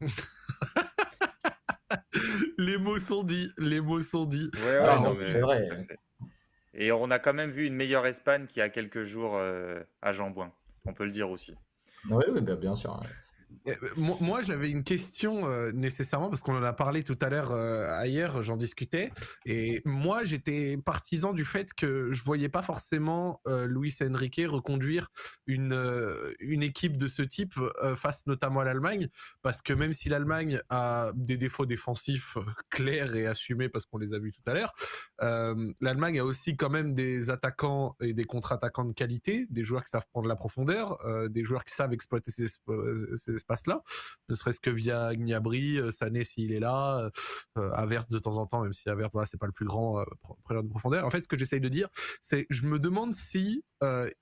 les mots sont dits, les mots sont dits. Ah, c'est vrai. Et on a quand même vu une meilleure Espagne qui a quelques jours euh, à Jambouin. On peut le dire aussi. Oui, oui bah, bien sûr. Euh, moi, j'avais une question euh, nécessairement parce qu'on en a parlé tout à l'heure euh, ailleurs, j'en discutais. Et moi, j'étais partisan du fait que je voyais pas forcément Luis Enrique reconduire une une équipe de ce type face notamment à l'Allemagne, parce que même si l'Allemagne a des défauts défensifs clairs et assumés parce qu'on les a vus tout à l'heure, l'Allemagne a aussi quand même des attaquants et des contre-attaquants de qualité, des joueurs qui savent prendre la profondeur, des joueurs qui savent exploiter ces, ces espace-là, ne serait-ce que via Gnabry, euh, Sané s'il est là, euh, euh, Averse de temps en temps, même si Averse voilà c'est pas le plus grand preneur de profondeur. En fait, ce que j'essaye de dire, c'est je me demande si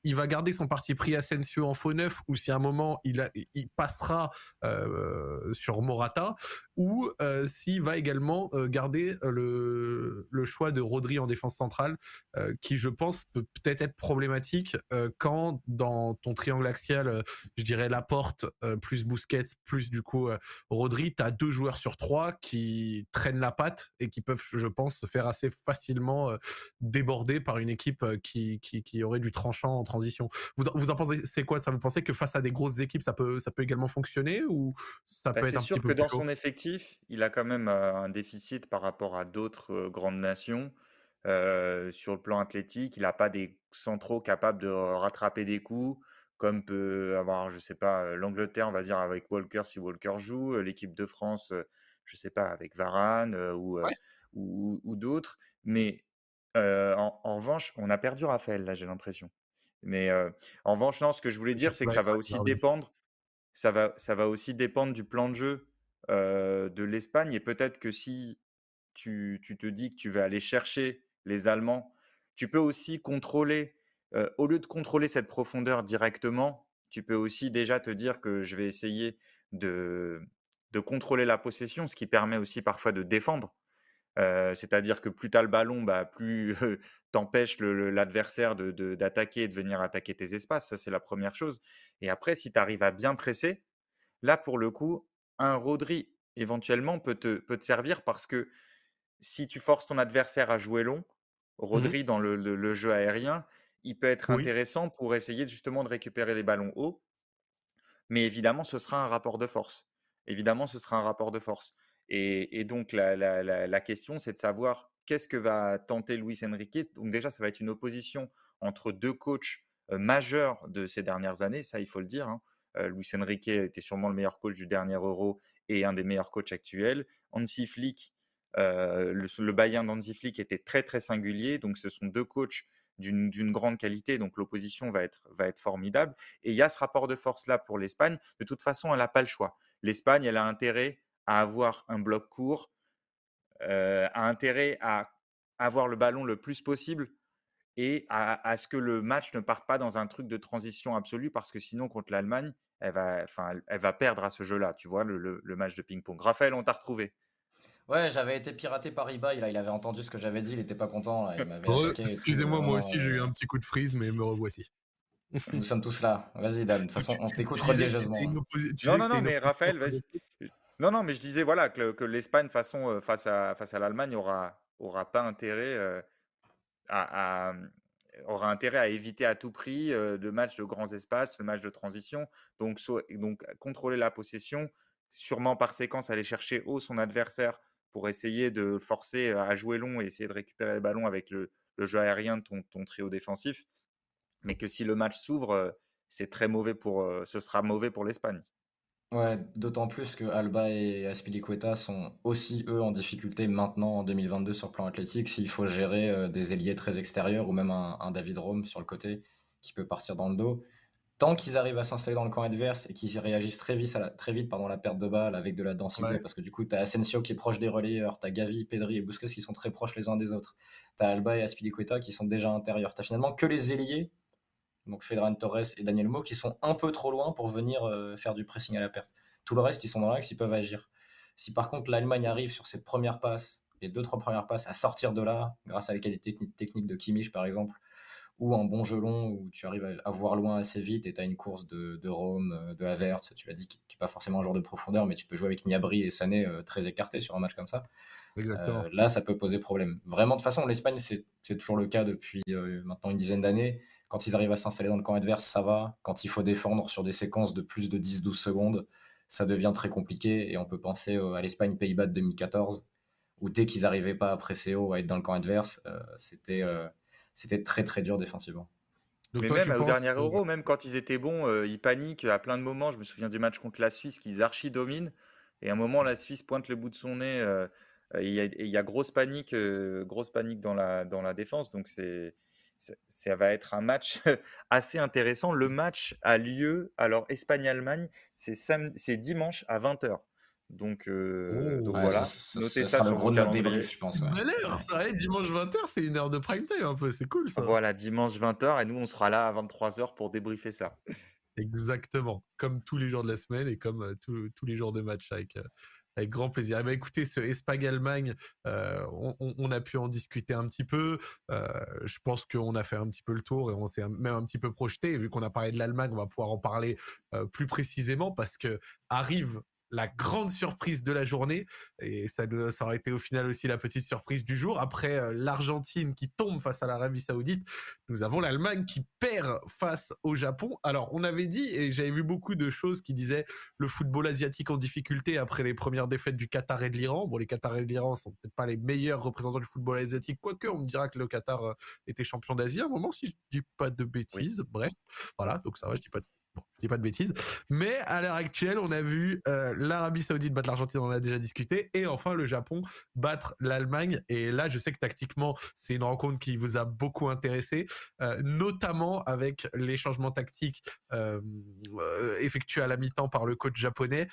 il va garder son parti pris Asensio en faux neuf ou si à un moment il, passera sur Morata ou s'il va également garder le, choix de Rodri en défense centrale qui je pense peut peut-être être problématique quand dans ton triangle axial je dirais la porte plus Busquets, plus du coup euh, Rodri, tu as deux joueurs sur trois qui traînent la patte et qui peuvent, je pense, se faire assez facilement euh, déborder par une équipe euh, qui, qui, aurait du tranchant en transition. Vous, vous en pensez c'est quoi? Ça Vous pensez que face à des grosses équipes, ça peut, ça peut également fonctionner ou ça bah, peut être un sûr petit que dans son effectif, il a quand même un déficit par rapport à d'autres grandes nations. sur le plan athlétique, il n'a pas des centraux capables de rattraper des coups comme peut avoir, je sais pas, l'Angleterre, on va dire avec Walker si Walker joue, l'équipe de France, je sais pas, avec Varane ou, ou, d'autres. Mais en, revanche, on a perdu Raphaël, là, j'ai l'impression. Mais en revanche, non, ce que je voulais dire, c'est que ça va aussi dépendre, ça va, ça va aussi dépendre du plan de jeu de l'Espagne. Et peut-être que si tu, tu te dis que tu vas aller chercher les Allemands, tu peux aussi contrôler au lieu de contrôler cette profondeur directement, tu peux aussi déjà te dire que je vais essayer de, de contrôler la possession, ce qui permet aussi parfois de défendre. Euh, c'est-à-dire que plus tu as le ballon, bah, plus t'empêches l'adversaire d'attaquer et de venir attaquer tes espaces. Ça, c'est la première chose. Et après, si tu arrives à bien presser, là, pour le coup, un Rodri, éventuellement, peut te, peut te servir parce que si tu forces ton adversaire à jouer long, mmh Rodri, dans le, jeu aérien, il peut être intéressant pour essayer justement de récupérer les ballons hauts. Mais évidemment, ce sera un rapport de force. Évidemment, ce sera un rapport de force. Et, donc, la, question, c'est de savoir qu'est-ce que va tenter Luis Enrique. Donc, déjà, ça va être une opposition entre deux coachs majeurs de ces dernières années, ça, il faut le dire. Hein. Luis Enrique était sûrement le meilleur coach du dernier Euro et un des meilleurs coachs actuels. Hansi Flick, le, Bayern d'Hansi Flick était très, très singulier. Donc, ce sont deux coachs d'une grande qualité, donc l'opposition va être, va être formidable. Et il y a ce rapport de force-là pour l'Espagne. De toute façon, elle n'a pas le choix. L'Espagne, elle a intérêt à avoir un bloc court, euh, a intérêt à avoir le ballon le plus possible et à, ce que le match ne parte pas dans un truc de transition absolue parce que sinon contre l'Allemagne, elle va, enfin, elle va perdre à ce jeu-là, tu vois, le, match de ping-pong. Raphaël, on t'a retrouvé. Ouais, j'avais été piraté par eBay, là, il avait entendu ce que j'avais dit, il n'était pas content. Excusez-moi, moi aussi j'ai eu un petit coup de freeze, mais me revoici. Nous sommes tous là. Vas-y, Dan. De toute façon, on t'écoute religieusement. Non, non, non, mais Raphaël, vas-y. Non, non, mais je disais voilà que, que l'Espagne, façon, euh, face à, face à l'Allemagne, aura, aura pas intérêt euh, à, aura intérêt à éviter à tout prix euh, le match de grands espaces, le match de transition. Donc, donc contrôler la possession, sûrement par séquence aller chercher haut son adversaire pour essayer de forcer à jouer long et essayer de récupérer le ballon avec le, jeu aérien de ton, trio défensif. Mais que si le match s'ouvre, c'est très mauvais pour, ce sera mauvais pour l'Espagne. Ouais, d'autant plus que Alba et Aspilicueta sont aussi, eux, en difficulté maintenant en 2022 sur le plan athlétique, s'il faut gérer euh, des ailiers très extérieurs ou même un, David Rome sur le côté qui peut partir dans le dos. Tant qu'ils arrivent à s'installer dans le camp adverse et qu'ils réagissent très vite, à la, très vite pardon, la perte de balle avec de la densité, parce que du coup, tu as Asensio qui est proche des relayeurs, tu as Gavi, Pedri et Busquets qui sont très proches les uns des autres, tu as Alba et Aspilicueta qui sont déjà intérieurs. Tu as finalement que les ailiers donc Fedran Torres et Daniel Mo, qui sont un peu trop loin pour venir euh, faire du pressing à la perte. Tout le reste, ils sont dans l'axe, ils peuvent agir. Si par contre l'Allemagne arrive sur ses premières passes, les deux, trois premières passes, à sortir de là, grâce à la qualité technique de Kimmich par exemple, ou un bon gelon où tu arrives à, voir loin assez vite et tu as une course de, Rome, euh, de Havertz, tu l'as dit, qui n'est pas forcément un genre de profondeur, mais tu peux jouer avec Niabri et Sané euh, très écartés sur un match comme ça. là, ça peut poser problème. Vraiment, de toute façon, l'Espagne, c'est toujours le cas depuis maintenant une dizaine d'années. Quand ils arrivent à s'installer dans le camp adverse, ça va. Quand il faut défendre sur des séquences de plus de 10-12 secondes, ça devient très compliqué. Et on peut penser à l'Espagne-Pays-Bas de 2014, où dès qu'ils n'arrivaient pas à presser haut, à être dans le camp adverse, euh, c'était euh, c'était très très dur défensivement. mais même au dernier Euro, même quand ils étaient bons, euh, ils paniquent à plein de moments. Je me souviens du match contre la Suisse qu'ils archi dominent. Et à un moment, la Suisse pointe le bout de son nez. Il y, y, a grosse panique, grosse panique dans la, dans la défense. Donc c'est ça va être un match assez intéressant. Le match a lieu, alors Espagne-Allemagne, c'est dimanche à 20h. Donc, euh, voilà, notez ça, sur le gros débrief, je pense. Ça, dimanche 20h, c'est une heure de prime time un peu, c'est cool ça. Voilà, dimanche 20h, et nous on sera là à 23h pour débriefer ça. Exactement, comme tous les jours de la semaine et comme euh, tous les jours de match avec, euh, avec grand plaisir. Eh ben, écoutez, ce Espagne-Allemagne, euh, on, a pu en discuter un petit peu. Euh, je pense qu'on a fait un petit peu le tour et on s'est même un petit peu projeté. vu qu'on a parlé de l'Allemagne, on va pouvoir en parler euh, plus précisément parce que arrive la grande surprise de la journée. Et ça, ça aurait été au final aussi la petite surprise du jour. Après euh, l'Argentine qui tombe face à l'Arabie Saoudite, nous avons l'Allemagne qui perd face au Japon. Alors, on avait dit, et j'avais vu beaucoup de choses qui disaient le football asiatique en difficulté après les premières défaites du Qatar et de l'Iran. Bon, les Qatar et de l'Iran sont peut-être pas les meilleurs représentants du football asiatique, quoique on me dira que le Qatar euh, était champion d'Asie à un moment, si je dis pas de bêtises. Bref, voilà, donc ça va, je dis pas de je dis pas de bêtises. Mais à l'heure actuelle, on a vu euh, l'Arabie Saoudite battre l'Argentine, on en a déjà discuté, et enfin le Japon battre l'Allemagne. Et là, je sais que tactiquement, c'est une rencontre qui vous a beaucoup intéressé, euh, notamment avec les changements tactiques euh, effectués à la mi-temps par le coach japonais.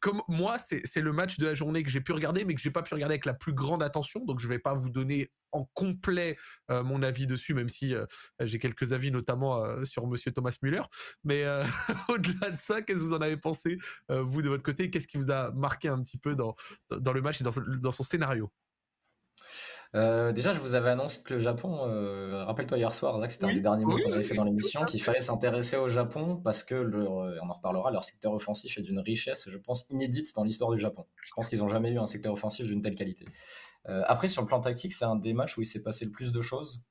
comme moi, c'est le match de la journée que j'ai pu regarder, mais que j'ai pas pu regarder avec la plus grande attention, donc je vais pas vous donner en complet mon avis dessus, même si j'ai quelques avis, notamment sur Monsieur Thomas Müller. Mais au-delà de ça, qu'est-ce que vous en avez pensé, vous, de votre côté? Qu'est-ce qui vous a marqué un petit peu dans, dans le match et dans, dans son scénario? Euh, déjà, je vous avais annoncé que le Japon, euh, rappelle-toi hier soir, Zach, c'était un des derniers mots qu'on avait fait dans l'émission, qu'il fallait s'intéresser au Japon parce que, leur, euh, on en reparlera, leur secteur offensif est d'une richesse, je pense, inédite dans l'histoire du Japon. Je pense qu'ils n'ont jamais eu un secteur offensif d'une telle qualité. Après, sur le plan tactique, c'est un des matchs où il s'est passé le plus de choses.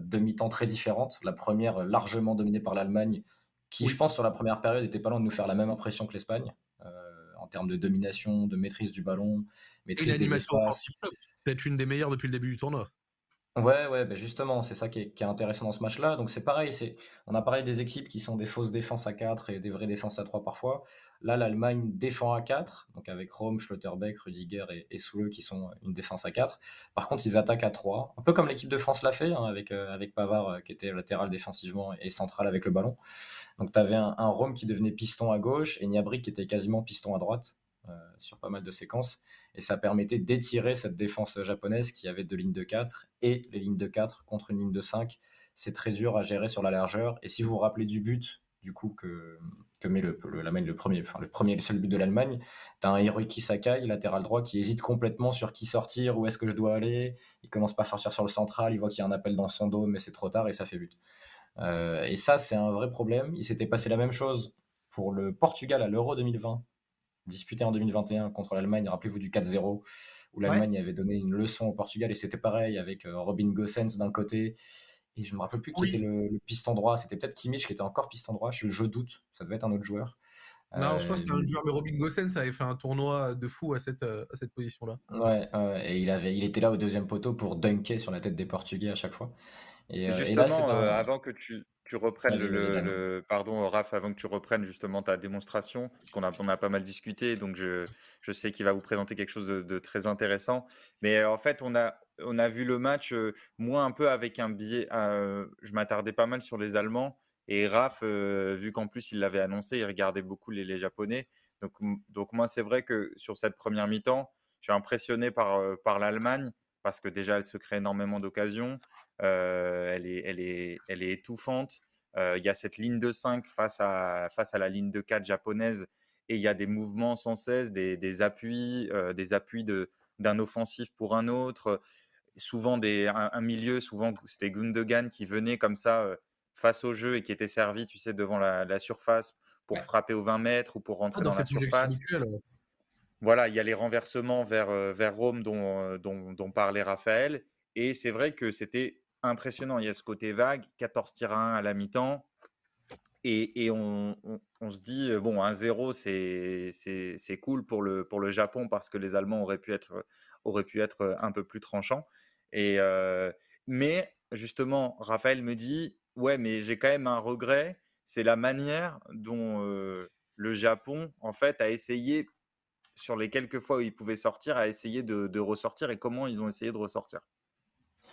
demi-temps très différentes. La première largement dominée par l'Allemagne, qui, je pense, sur la première période, n'était pas loin de nous faire la même impression que l'Espagne en termes de domination, de maîtrise du ballon, maîtrise des espaces. Peut-être une des meilleures depuis le début du tournoi. Ouais, ouais, ben justement, c'est ça qui est, intéressant dans ce match-là. Donc c'est pareil, c'est, on a parlé des équipes qui sont des fausses défenses à 4 et des vraies défenses à 3 parfois. Là, l'Allemagne défend à 4, donc avec Rome, Schlotterbeck, Rudiger et, et Soule qui sont une défense à 4. Par contre, ils attaquent à 3, un peu comme l'équipe de France l'a fait, hein, avec, euh, avec Pavard euh, qui était latéral défensivement et central avec le ballon. Donc tu avais un, Rome qui devenait piston à gauche et Niabri qui était quasiment piston à droite. Euh, sur pas mal de séquences. Et ça permettait d'étirer cette défense japonaise qui avait deux lignes de 4 et les lignes de 4 contre une ligne de 5. C'est très dur à gérer sur la largeur. Et si vous vous rappelez du but, du coup, que, met le, premier, le premier et le seul but de l'Allemagne, tu as un Hiroki Sakai, latéral droit, qui hésite complètement sur qui sortir, où est-ce que je dois aller. Il commence pas à sortir sur le central, il voit qu'il y a un appel dans son dos, mais c'est trop tard et ça fait but. Euh, et ça, c'est un vrai problème. Il s'était passé la même chose pour le Portugal à l'Euro 2020 disputé en 2021 contre l'Allemagne, rappelez-vous du 4-0, où l'Allemagne avait donné une leçon au Portugal, et c'était pareil avec euh, Robin Gosens d'un côté, et je ne me rappelle plus qui était le, piston droit, c'était peut-être Kimmich qui était encore piston droit, je, je, doute, ça devait être un autre joueur. Non, je crois que c'était un euh, joueur, mais Robin Gosens avait fait un tournoi de fou à cette, euh, à cette position-là. Ouais, et il, avait, il était là au deuxième poteau pour dunker sur la tête des Portugais à chaque fois. Et, Justement, avant que tu, tu reprennes le, pardon Raph avant que tu reprennes justement ta démonstration parce qu'on a on a pas mal discuté donc je, je sais qu'il va vous présenter quelque chose de, très intéressant. Mais en fait on a on a vu le match moi un peu avec un biais je m'attardais pas mal sur les Allemands et Raph vu qu'en plus il l'avait annoncé il regardait beaucoup les, les Japonais. Donc donc moi c'est vrai que sur cette première mi-temps je suis impressionné par par l'Allemagne parce que déjà, elle se crée énormément d'occasions. Elle, est, elle, est, elle est étouffante. Il y a cette ligne de 5 face à, face à la ligne de 4 japonaise et il y a des mouvements sans cesse, des, des appuis, des appuis d'un offensif pour un autre. Souvent des, un, milieu, souvent c'était Gundogan qui venait comme ça face au jeu et qui était servi, tu sais, devant la, surface pour frapper aux 20 mètres ou pour rentrer ah, dans, la surface. Voilà, il y a les renversements vers, euh, vers Rome euh, dont, dont, parlait Raphaël. Et c'est vrai que c'était impressionnant. Il y a ce côté vague, 14 tirs à 1 à la mi-temps. Et, et on, on, se dit, euh, bon, 1-0, c'est cool pour le, pour le Japon parce que les Allemands auraient pu être, auraient pu être un peu plus tranchants. Et, mais justement, Raphaël me dit, ouais, mais j'ai quand même un regret, c'est la manière dont le Japon, en fait, a essayé sur les quelques fois où ils pouvaient sortir, à essayer de, ressortir et comment ils ont essayé de ressortir.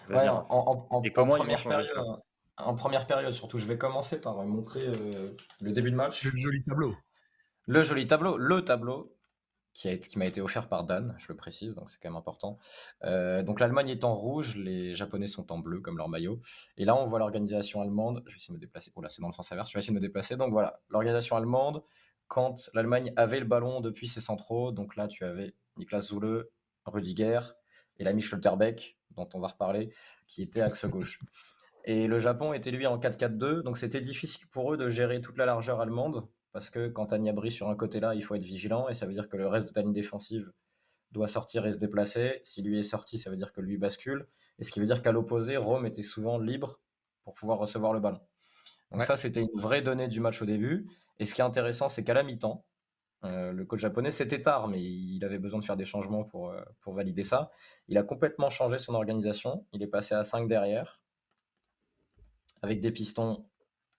en, et comment ils vont ça? En première période, surtout, je vais commencer par montrer euh, le début de match. Le joli tableau. Le joli tableau, le tableau qui, a qui m'a été offert par Dan, je le précise, donc c'est quand même important. Euh, donc l'Allemagne est en rouge, les Japonais sont en bleu comme leur maillot. Et là, on voit l'organisation allemande. Je vais essayer de me déplacer. Oh là, c'est dans le sens inverse. Je vais essayer de me déplacer. Donc voilà, l'organisation allemande quand l'Allemagne avait le ballon depuis ses centraux. Donc là, tu avais Niklas Zule, Rudiger et l'ami Schlotterbeck, dont on va reparler, qui était axe gauche. Et le Japon était lui en 4-4-2, donc c'était difficile pour eux de gérer toute la largeur allemande, parce que quand tu as sur un côté là, il faut être vigilant, et ça veut dire que le reste de ta ligne défensive doit sortir et se déplacer. Si lui est sorti, ça veut dire que lui bascule, et ce qui veut dire qu'à l'opposé, Rome était souvent libre pour pouvoir recevoir le ballon. Donc ça, c'était une vraie donnée du match au début. Et ce qui est intéressant, c'est qu'à la mi-temps, euh, le coach japonais, c'était tard, mais il avait besoin de faire des changements pour, euh, pour valider ça. Il a complètement changé son organisation. Il est passé à 5 derrière, avec des pistons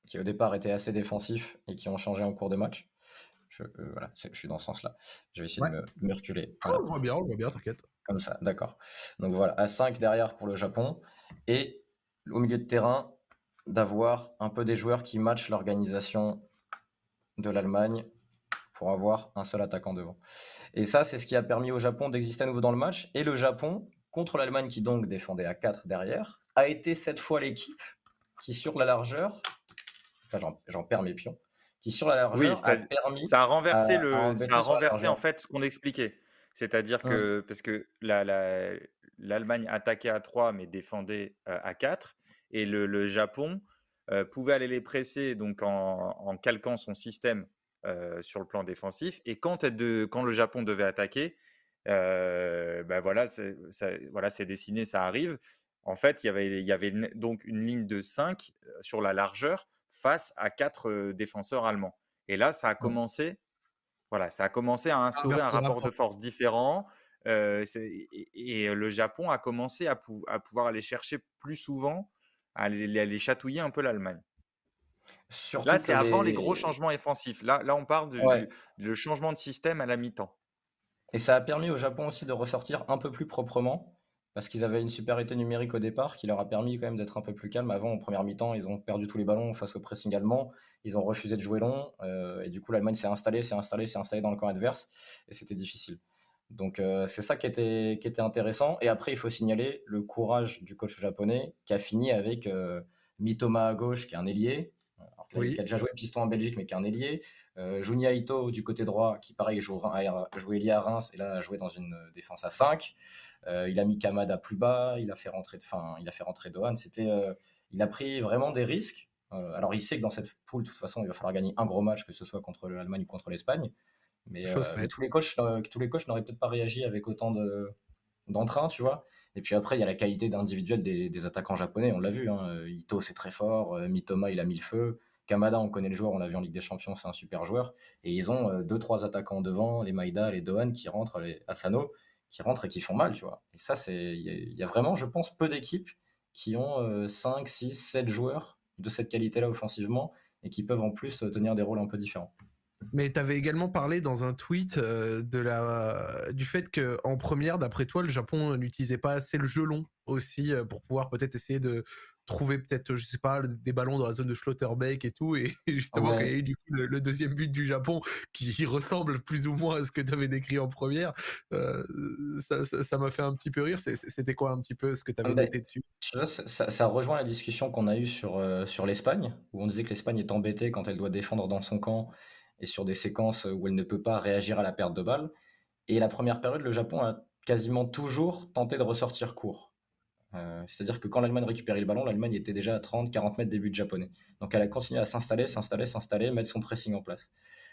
qui au départ étaient assez défensifs et qui ont changé en cours de match. Je, euh, voilà, je suis dans ce sens-là. Je vais essayer de, me, reculer. Ah, on voit bien, on voit bien, t'inquiète. Comme ça, d'accord. Donc voilà, à 5 derrière pour le Japon. Et au milieu de terrain, d'avoir un peu des joueurs qui matchent l'organisation de l'Allemagne pour avoir un seul attaquant devant. Et ça, c'est ce qui a permis au Japon d'exister à nouveau dans le match. Et le Japon, contre l'Allemagne qui donc défendait à 4 derrière, a été cette fois l'équipe qui sur la largeur, enfin j'en perds mes pions, qui sur la largeur a permis... Ça a renversé, le, ça a renversé en fait ce qu'on expliquait. C'est-à-dire mmh. que, parce que l'Allemagne attaquait à 3 mais défendait à 4, et le, Japon pouvait aller les presser donc en, calquant son système sur le plan défensif, et quand, quand le Japon devait attaquer, ben voilà, voilà, c'est dessiné, ça arrive. En fait, il y avait, il y avait donc une ligne de 5 sur la largeur face à 4 défenseurs allemands. Et là, ça a mmh. commencé voilà, ça a commencé à instaurer un rapport de force différent. et, le Japon a commencé à, pouvoir aller chercher plus souvent, à aller, chatouiller un peu l'Allemagne. Là, c'est avant les... gros changements offensifs. Là, là on parle du, changement de système à la mi-temps. Et ça a permis au Japon aussi de ressortir un peu plus proprement parce qu'ils avaient une supériorité numérique au départ qui leur a permis quand même d'être un peu plus calme. Avant, en première mi-temps, ils ont perdu tous les ballons face au pressing allemand. Ils ont refusé de jouer long. Euh, et du coup, l'Allemagne s'est installée, s'est installée, s'est installée dans le camp adverse. Et c'était difficile. Donc, euh, c'est ça qui était, qui était intéressant. Et après, il faut signaler le courage du coach japonais qui a fini avec euh, Mitoma à gauche, qui est un ailier. qui a déjà joué piston en Belgique, mais qui est un ailier. Junya Ito du côté droit, qui pareil joue, a joué à Reims et là a joué dans une défense à 5. Euh, il a mis Kamada plus bas, il a fait rentrer, enfin, il a fait rentrer Dohan. C'était, euh, il a pris vraiment des risques. Euh, alors, il sait que dans cette poule, de toute façon, il va falloir gagner un gros match, que ce soit contre l'Allemagne ou contre l'Espagne. Mais, tous les coachs, tous les coachs n'auraient peut-être pas réagi avec autant de d'entrain, tu vois. Et puis après, il y a la qualité d'individuel des, attaquants japonais, on l'a vu. Hein. Ito, c'est très fort. Mitoma, il a mis le feu. Kamada, on connaît le joueur, on l'a vu en Ligue des Champions, c'est un super joueur. Et ils ont deux, trois attaquants devant, les Maïda, les Dohan qui rentrent, les Asano qui rentrent et qui font mal, tu vois. Et ça, c'est il y, a vraiment, je pense, peu d'équipes qui ont 5, 6, 7 joueurs de cette qualité-là offensivement et qui peuvent en plus tenir des rôles un peu différents. Mais tu avais également parlé dans un tweet euh, de la, du fait qu'en première, d'après toi, le Japon n'utilisait pas assez le jeu long aussi euh, pour pouvoir peut-être essayer de trouver peut-être, je sais pas, des ballons dans la zone de Schlotterbeck et tout. Et justement, a eu du coup, le, deuxième but du Japon qui ressemble plus ou moins à ce que tu avais décrit en première, euh, ça m'a fait un petit peu rire. C'était quoi un petit peu ce que tu avais ah, noté dessus? ça, ça, rejoint la discussion qu'on a eue sur, sur l'Espagne, où on disait que l'Espagne est embêtée quand elle doit défendre dans son camp et sur des séquences où elle ne peut pas réagir à la perte de balle. Et la première période, le Japon a quasiment toujours tenté de ressortir court. Euh, c'est-à-dire que quand l'Allemagne récupérait le ballon, l'Allemagne était déjà à 30-40 mètres des buts japonais. Donc elle a continué à s'installer, s'installer, s'installer, mettre son pressing en place.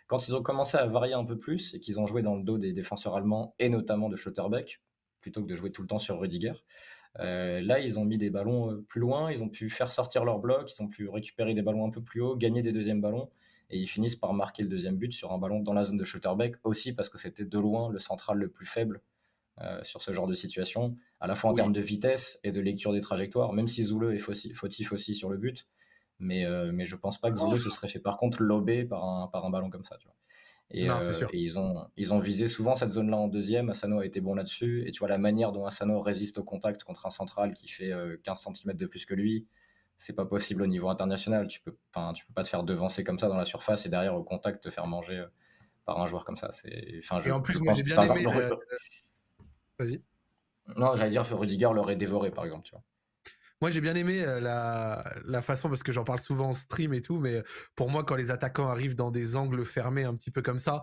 Quand ils ont commencé à varier un peu plus et qu'ils ont joué dans le dos des défenseurs allemands et notamment de Schlotterbeck, plutôt que de jouer tout le temps sur Rudiger, euh, là ils ont mis des ballons euh, plus loin, ils ont pu faire sortir leur bloc, ils ont pu récupérer des ballons un peu plus haut, gagner des deuxièmes ballons et ils finissent par marquer le deuxième but sur un ballon dans la zone de Schutterbeck, aussi parce que c'était de loin le central le plus faible euh, sur ce genre de situation, à la fois en termes de vitesse et de lecture des trajectoires, même si Zoule est fautif aussi sur le but. Mais, euh, mais je pense pas que Zoule se serait fait par contre lober par un, par un ballon comme ça. Tu vois. Et, euh, ils, ont, ils ont visé souvent cette zone-là en deuxième. Asano a été bon là-dessus. Et tu vois la manière dont Asano résiste au contact contre un central qui fait 15 cm de plus que lui c'est pas possible au niveau international. Tu peux, tu peux pas te faire devancer comme ça dans la surface et derrière au contact te faire manger euh, par un joueur comme ça. C'est, enfin, et en plus, moi j'ai bien aimé. Euh, Vas-y. Non, j'allais dire que Rudiger l'aurait dévoré par exemple. Tu vois. Moi, j'ai bien aimé euh, la, la, façon, parce que j'en parle souvent en stream et tout, mais pour moi, quand les attaquants arrivent dans des angles fermés un petit peu comme ça,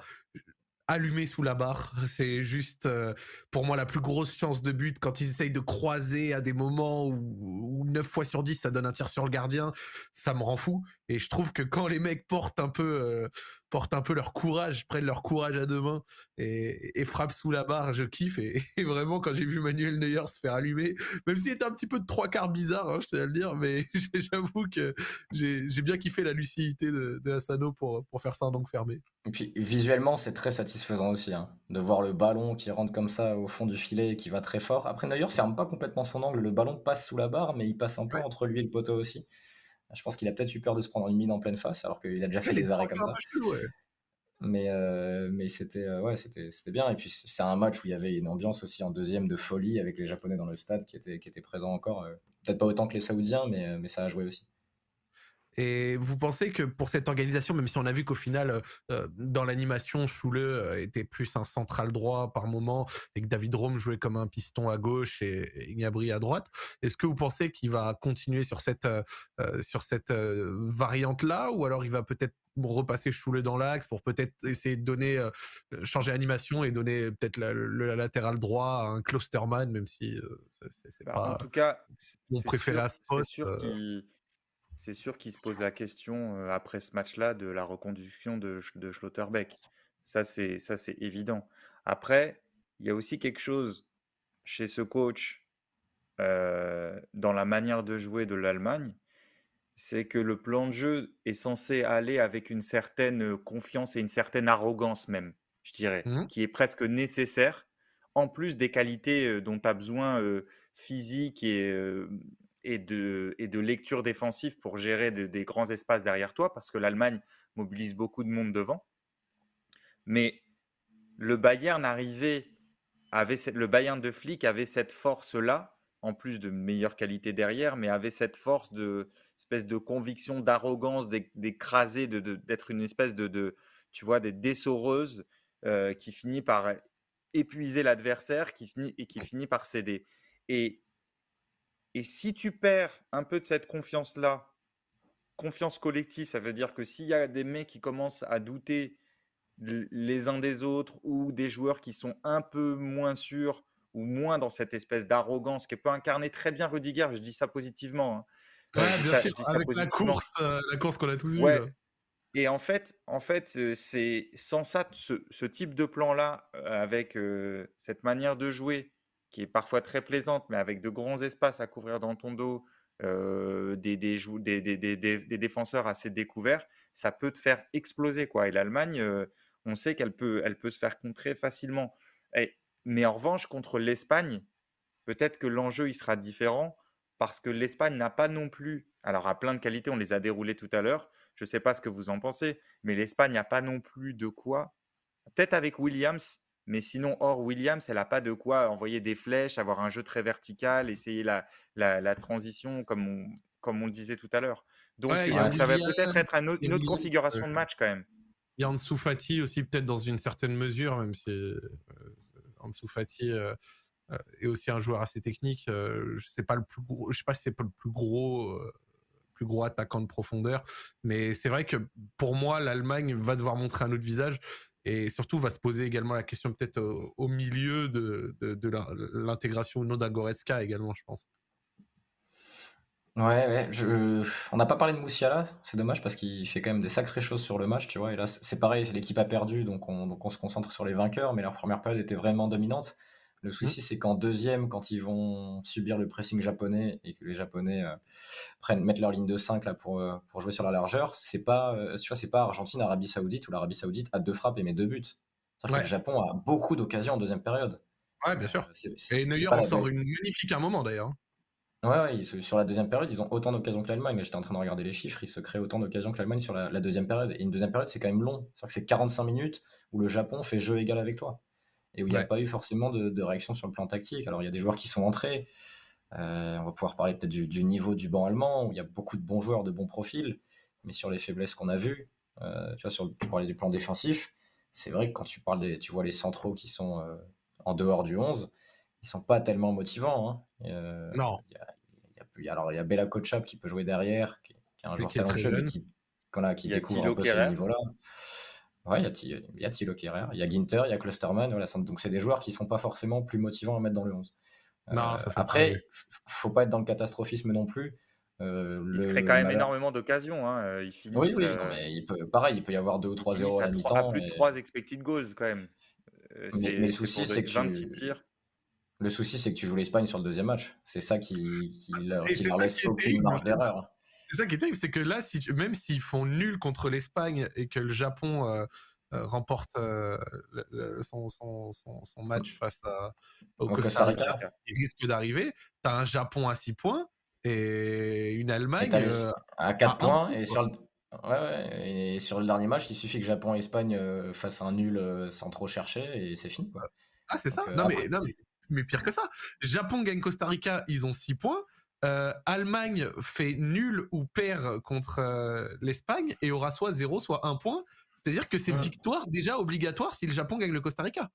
allumé sous la barre. C'est juste, euh, pour moi, la plus grosse chance de but quand ils essayent de croiser à des moments où, 9 fois sur 10, ça donne un tir sur le gardien. Ça me rend fou. Et je trouve que quand les mecs portent un peu, euh, portent un peu leur courage, prennent leur courage à deux mains et, frappent sous la barre, je kiffe. Et, vraiment, quand j'ai vu Manuel Neuer se faire allumer, même s'il était un petit peu de trois quarts bizarre, hein, je tiens à le dire, mais j'avoue que j'ai bien kiffé la lucidité de, de Asano pour, pour faire ça en angle fermé. Et puis visuellement, c'est très satisfaisant aussi hein, de voir le ballon qui rentre comme ça au fond du filet et qui va très fort. Après, Neuer ferme pas complètement son angle, le ballon passe sous la barre, mais il passe un peu entre lui et le poteau aussi. Je pense qu'il a peut-être eu peur de se prendre une mine en pleine face, alors qu'il a déjà fait des arrêts comme ça. Mais, euh, mais c'était euh, ouais, c'était bien. Et puis c'est un match où il y avait une ambiance aussi en deuxième de folie avec les Japonais dans le stade qui étaient, qui étaient présents encore. Euh, peut-être pas autant que les Saoudiens, mais, mais ça a joué aussi. Et vous pensez que pour cette organisation, même si on a vu qu'au final, euh, dans l'animation, Choule était plus un central droit par moment et que David Rome jouait comme un piston à gauche et, Gnabry à droite, est-ce que vous pensez qu'il va continuer sur cette, sur cette variante-là ou alors il va peut-être repasser Choule dans l'axe pour peut-être essayer de donner, changer animation et donner peut-être le latéral droit à un Klosterman, même si c'est bah, pas en tout cas, mon préféré à ce poste. C'est sûr qu'il se pose la question après ce match-là de la reconduction de, de Schlotterbeck. Ça, c'est évident. Après, il y a aussi quelque chose chez ce coach dans la manière de jouer de l'Allemagne, c'est que le plan de jeu est censé aller avec une certaine confiance et une certaine arrogance même, je dirais, mmh qui est presque nécessaire, en plus des qualités dont tu as besoin physiques et et de, et de lecture défensive pour gérer des grands espaces derrière toi, parce que l'Allemagne mobilise beaucoup de monde devant. Mais le Bayern arrivait, avait le Bayern de Flick avait cette force-là, en plus de meilleure qualité derrière, mais avait cette force de espèce de conviction, d'arrogance, d'écraser, d'être une espèce de, tu vois, des dessoreuses euh, qui finit par épuiser l'adversaire, qui finit et qui finit par céder. Et et si tu perds un peu de cette confiance-là, confiance collective, ça veut dire que s'il y a des mecs qui commencent à douter les uns des autres ou des joueurs qui sont un peu moins sûrs ou moins dans cette espèce d'arrogance qui peut incarner très bien Rudiger, je dis ça positivement. Hein. Euh, bien sûr, avec la course, euh, la course qu'on a tous vue. Et en fait, en fait, euh, c'est sans ça, ce, type de plan-là, avec cette manière de jouer, qui est parfois très plaisante, mais avec de grands espaces à couvrir dans ton dos, des, des, des, des, défenseurs assez découverts, ça peut te faire exploser. Quoi. Et l'Allemagne, on sait qu'elle peut, elle peut se faire contrer facilement. Et, mais en revanche, contre l'Espagne, peut-être que l'enjeu il sera différent parce que l'Espagne n'a pas non plus, alors à plein de qualités, on les a déroulées tout à l'heure, je ne sais pas ce que vous en pensez, mais l'Espagne n'a pas non plus de quoi, peut-être avec Williams, mais sinon, hors Williams, elle n'a pas de quoi envoyer des flèches, avoir un jeu très vertical, essayer la, la, transition comme on, comme on le disait tout à l'heure. Donc, ça va peut-être être une autre configuration de match quand même. Il y a Ansu Fati aussi, peut-être dans une certaine mesure, même si euh, Ansu Fati euh, euh, est aussi un joueur assez technique. je sais pas le plus gros, je sais pas si c'est pas le plus gros plus gros attaquant de profondeur. Mais c'est vrai que pour moi, l'Allemagne va devoir montrer un autre visage et surtout va se poser également la question peut-être au, milieu de, de, l'intégration ou non d'Agoreska également, je pense. Ouais, on n'a pas parlé de Moussiala, c'est dommage parce qu'il fait quand même des sacrées choses sur le match, tu vois. Et là, c'est pareil, l'équipe a perdu, donc on, donc on se concentre sur les vainqueurs, mais leur première période était vraiment dominante. Le souci, mmh. c'est qu'en deuxième, quand ils vont subir le pressing japonais et que les Japonais euh, prennent, mettent leur ligne de 5 là, pour, euh, pour jouer sur la largeur, c'est pas, euh, c'est pas Argentine, Arabie Saoudite où l'Arabie Saoudite a deux frappes et met deux buts. C'est-à-dire que le Japon a beaucoup d'occasions en deuxième période. Ouais, bien sûr. et Neuer en sort une magnifique un moment d'ailleurs. Ouais, sur la deuxième période, ils ont autant d'occasions que l'Allemagne. J'étais en train de regarder les chiffres, ils se créent autant d'occasions que l'Allemagne sur la, la, deuxième période. Et une deuxième période, c'est quand même long. C'est-à-dire que c'est 45 minutes où le Japon fait jeu égal avec toi et où il n'y a pas eu forcément de, réaction sur le plan tactique. Alors il y a des joueurs qui sont entrés, euh, on va pouvoir parler peut-être du, niveau du banc allemand, où il y a beaucoup de bons joueurs, de bons profils, mais sur les faiblesses qu'on a vues, euh, tu vois, sur, tu parlais du plan défensif, c'est vrai que quand tu, parles des, tu vois les centraux qui sont euh, en dehors du 11, ils sont pas tellement motivants. Hein. non. Il y a, alors il y a Bella Kotchap qui peut jouer derrière, qui, est un joueur talentueux, qui, qui découvre un peu ce niveau-là. Ouais, il y a Thilo Kerrer, il y a Ginter, il y a Clusterman. Voilà, donc, c'est des joueurs qui sont pas forcément plus motivants à mettre dans le 11. Euh, après, il faut pas être dans le catastrophisme non plus. Euh, il se crée quand même énormément d'occasions. Hein. Euh, il oui, oui, mais il peut, pareil, il peut y avoir 2 ou 3-0 à la mi-temps. plus de 3 expected goals quand même. mais, le souci, c'est que tu... Le souci, c'est que tu joues l'Espagne sur le deuxième match. C'est ça qui, qui leur, qui leur laisse aucune marge d'erreur. C'est ça qui est terrible, c'est que là, si même s'ils font nul contre l'Espagne et que le Japon euh, euh, remporte euh, son, son, son, match face à, au, Costa, Rica, il risque d'arriver. Tu as un Japon à 6 points et une Allemagne à 4 points. Et sur, le, ouais, et sur le dernier match, il suffit que Japon et Espagne fassent un nul sans trop chercher et c'est fini. Quoi. Ah, c'est ça non, mais, non, mais, mais pire que ça. Japon gagne Costa Rica, ils ont 6 points. Allemagne fait nul ou perd contre l'Espagne et aura soit 0 soit 1 point. C'est-à-dire que c'est victoire déjà obligatoire si le Japon gagne le Costa Rica.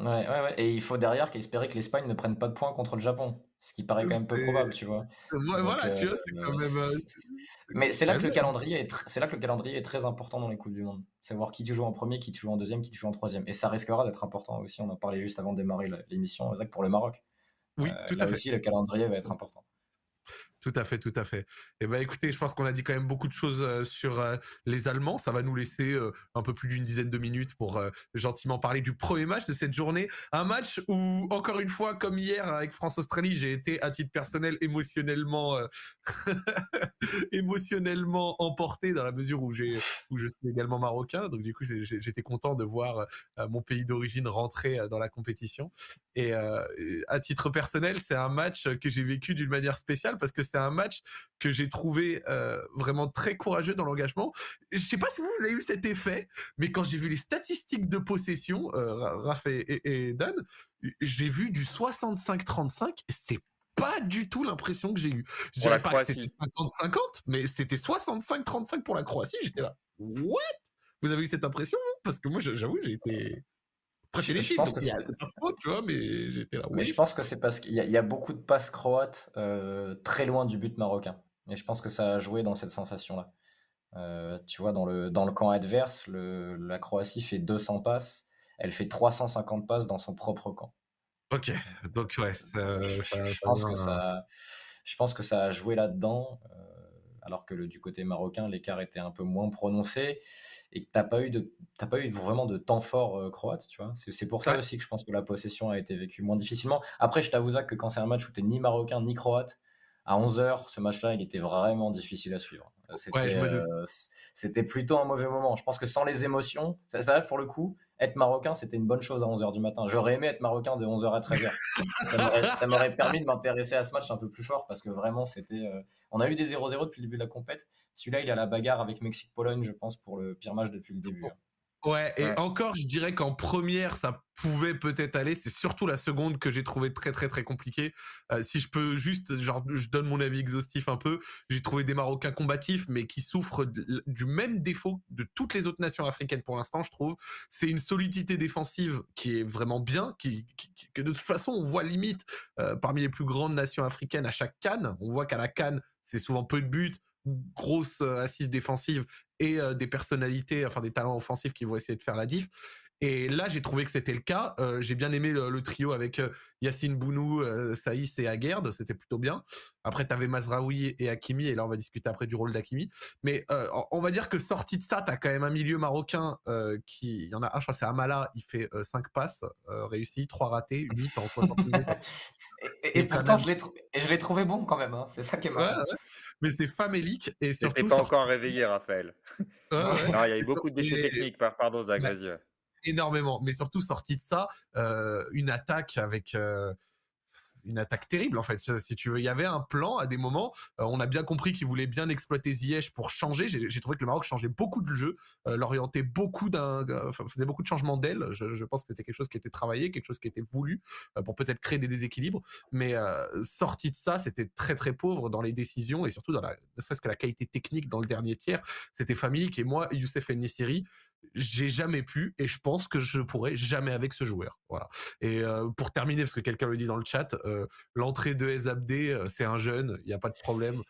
Ouais, ouais, ouais. Et il faut derrière qu'espérer que l'Espagne ne prenne pas de points contre le Japon. Ce qui paraît quand même peu probable, tu vois. voilà, tu vois, c'est quand même. Mais c'est là, que le calendrier est c'est là que le calendrier est très important dans les Coupes du Monde. Savoir qui tu joues en premier, qui tu joues en deuxième, qui tu joues en troisième. Et ça risquera d'être important aussi. On en parlait juste avant de démarrer l'émission, Zach, pour le Maroc. Oui, tout à fait. aussi, le calendrier va être important. Tout à fait, tout à fait. Et eh ben écoutez, je pense qu'on a dit quand même beaucoup de choses euh, sur euh, les Allemands. Ça va nous laisser euh, un peu plus d'une dizaine de minutes pour gentiment parler du premier match de cette journée. Un match où, encore une fois, comme hier avec France-Australie, j'ai été à titre personnel émotionnellement, émotionnellement emporté dans la mesure où j'ai, où je suis également marocain. Donc du coup, j'étais content de voir mon pays d'origine rentrer dans la compétition. Et à titre personnel, c'est un match que j'ai vécu d'une manière spéciale parce que c'est un match que j'ai trouvé euh, vraiment très courageux dans l'engagement. Je sais pas si vous avez eu cet effet, mais quand j'ai vu les statistiques de possession, euh, Raphaël et, Dan, j'ai vu du 65-35 c'est pas du tout l'impression que j'ai eue. Je dirais pas que c'était 50-50, mais c'était 65-35 pour la Croatie. J'étais là, what? Vous avez eu cette impression? Parce que moi, j'avoue, j'ai été après, les chiffres, c'est pas faux, tu vois, mais j'étais là. Mais je pense que c'est parce qu'il y, a beaucoup de passes croates euh, très loin du but marocain. Et je pense que ça a joué dans cette sensation-là. Euh, tu vois, dans le, dans le camp adverse, le, la Croatie fait 200 passes, elle fait 350 passes dans son propre camp. Ok, donc ouais, je, pense que ça, je pense que ça a joué là-dedans, euh, alors que le, du côté marocain, l'écart était un peu moins prononcé et que t'as pas eu de pas eu vraiment de temps fort euh, croate, tu vois. C'est pour ça aussi que je pense que la possession a été vécue moins difficilement. Après, je t'avoue que quand c'est un match où t'es ni marocain ni croate, à 11h, ce match-là, il était vraiment difficile à suivre. Euh, c'était plutôt un mauvais moment. Je pense que sans les émotions, ça, ça pour le coup, être marocain, c'était une bonne chose à 11h du matin. J'aurais aimé être marocain de 11h à 13h. ça m'aurait permis de m'intéresser à ce match un peu plus fort parce que vraiment, c'était. Euh, on a eu des 0-0 depuis le début de la compète. Celui-là, il à la bagarre avec Mexique-Pologne, je pense, pour le pire match depuis le début. Hein. Ouais, et encore, je dirais qu'en première, ça pouvait peut-être aller. C'est surtout la seconde que j'ai trouvé très, très, très compliquée. Euh, si je peux juste, genre, je donne mon avis exhaustif un peu. J'ai trouvé des Marocains combatifs, mais qui souffrent du même défaut de toutes les autres nations africaines pour l'instant, je trouve. C'est une solidité défensive qui est vraiment bien, qui, que de toute façon, on voit limite euh, parmi les plus grandes nations africaines à chaque canne. On voit qu'à la canne, c'est souvent peu de buts grosse euh, assise défensive et euh, des personnalités, enfin des talents offensifs qui vont essayer de faire la diff. Et là, j'ai trouvé que c'était le cas. Euh, j'ai bien aimé le, trio avec Yacine Bounou, Saïs et Aguerd. C'était plutôt bien. Après, tu avais Mazraoui et Hakimi. Et là, on va discuter après du rôle d'Hakimi. Mais on va dire que sorti de ça, tu as quand même un milieu marocain qui. Il y en a un, je crois, c'est Amala. Il fait 5 passes réussies, 3 ratés, 8 en 60 minutes. et, pourtant, je l'ai trouvé bon quand même. Hein. C'est ça qui est marrant mais c'est famélique et surtout. pas encore réveillé, Raphaël. il y a eu beaucoup de déchets techniques, pardon, Zach, vas-y. Énormément, mais surtout sorti de ça, euh, une attaque avec euh, une attaque terrible en fait. Si tu veux, il y avait un plan à des moments. Euh, on a bien compris qu'il voulait bien exploiter Ziyech pour changer. J'ai trouvé que le Maroc changeait beaucoup de jeu, euh, l'orientait beaucoup d'un, faisait beaucoup de changements d'aile. Je, pense que c'était quelque chose qui était travaillé, quelque chose qui était voulu euh, pour peut-être créer des déséquilibres. Mais sorti de ça, c'était très très pauvre dans les décisions et surtout dans la, ne serait-ce que la qualité technique dans le dernier tiers. C'était familique et moi, Youssef Nessiri, j'ai jamais pu et je pense que je pourrais jamais avec ce joueur. Voilà. Et euh, pour terminer, parce que quelqu'un le dit dans le chat, euh, l'entrée de Ezabdé, euh, c'est un jeune, il n'y a pas de problème.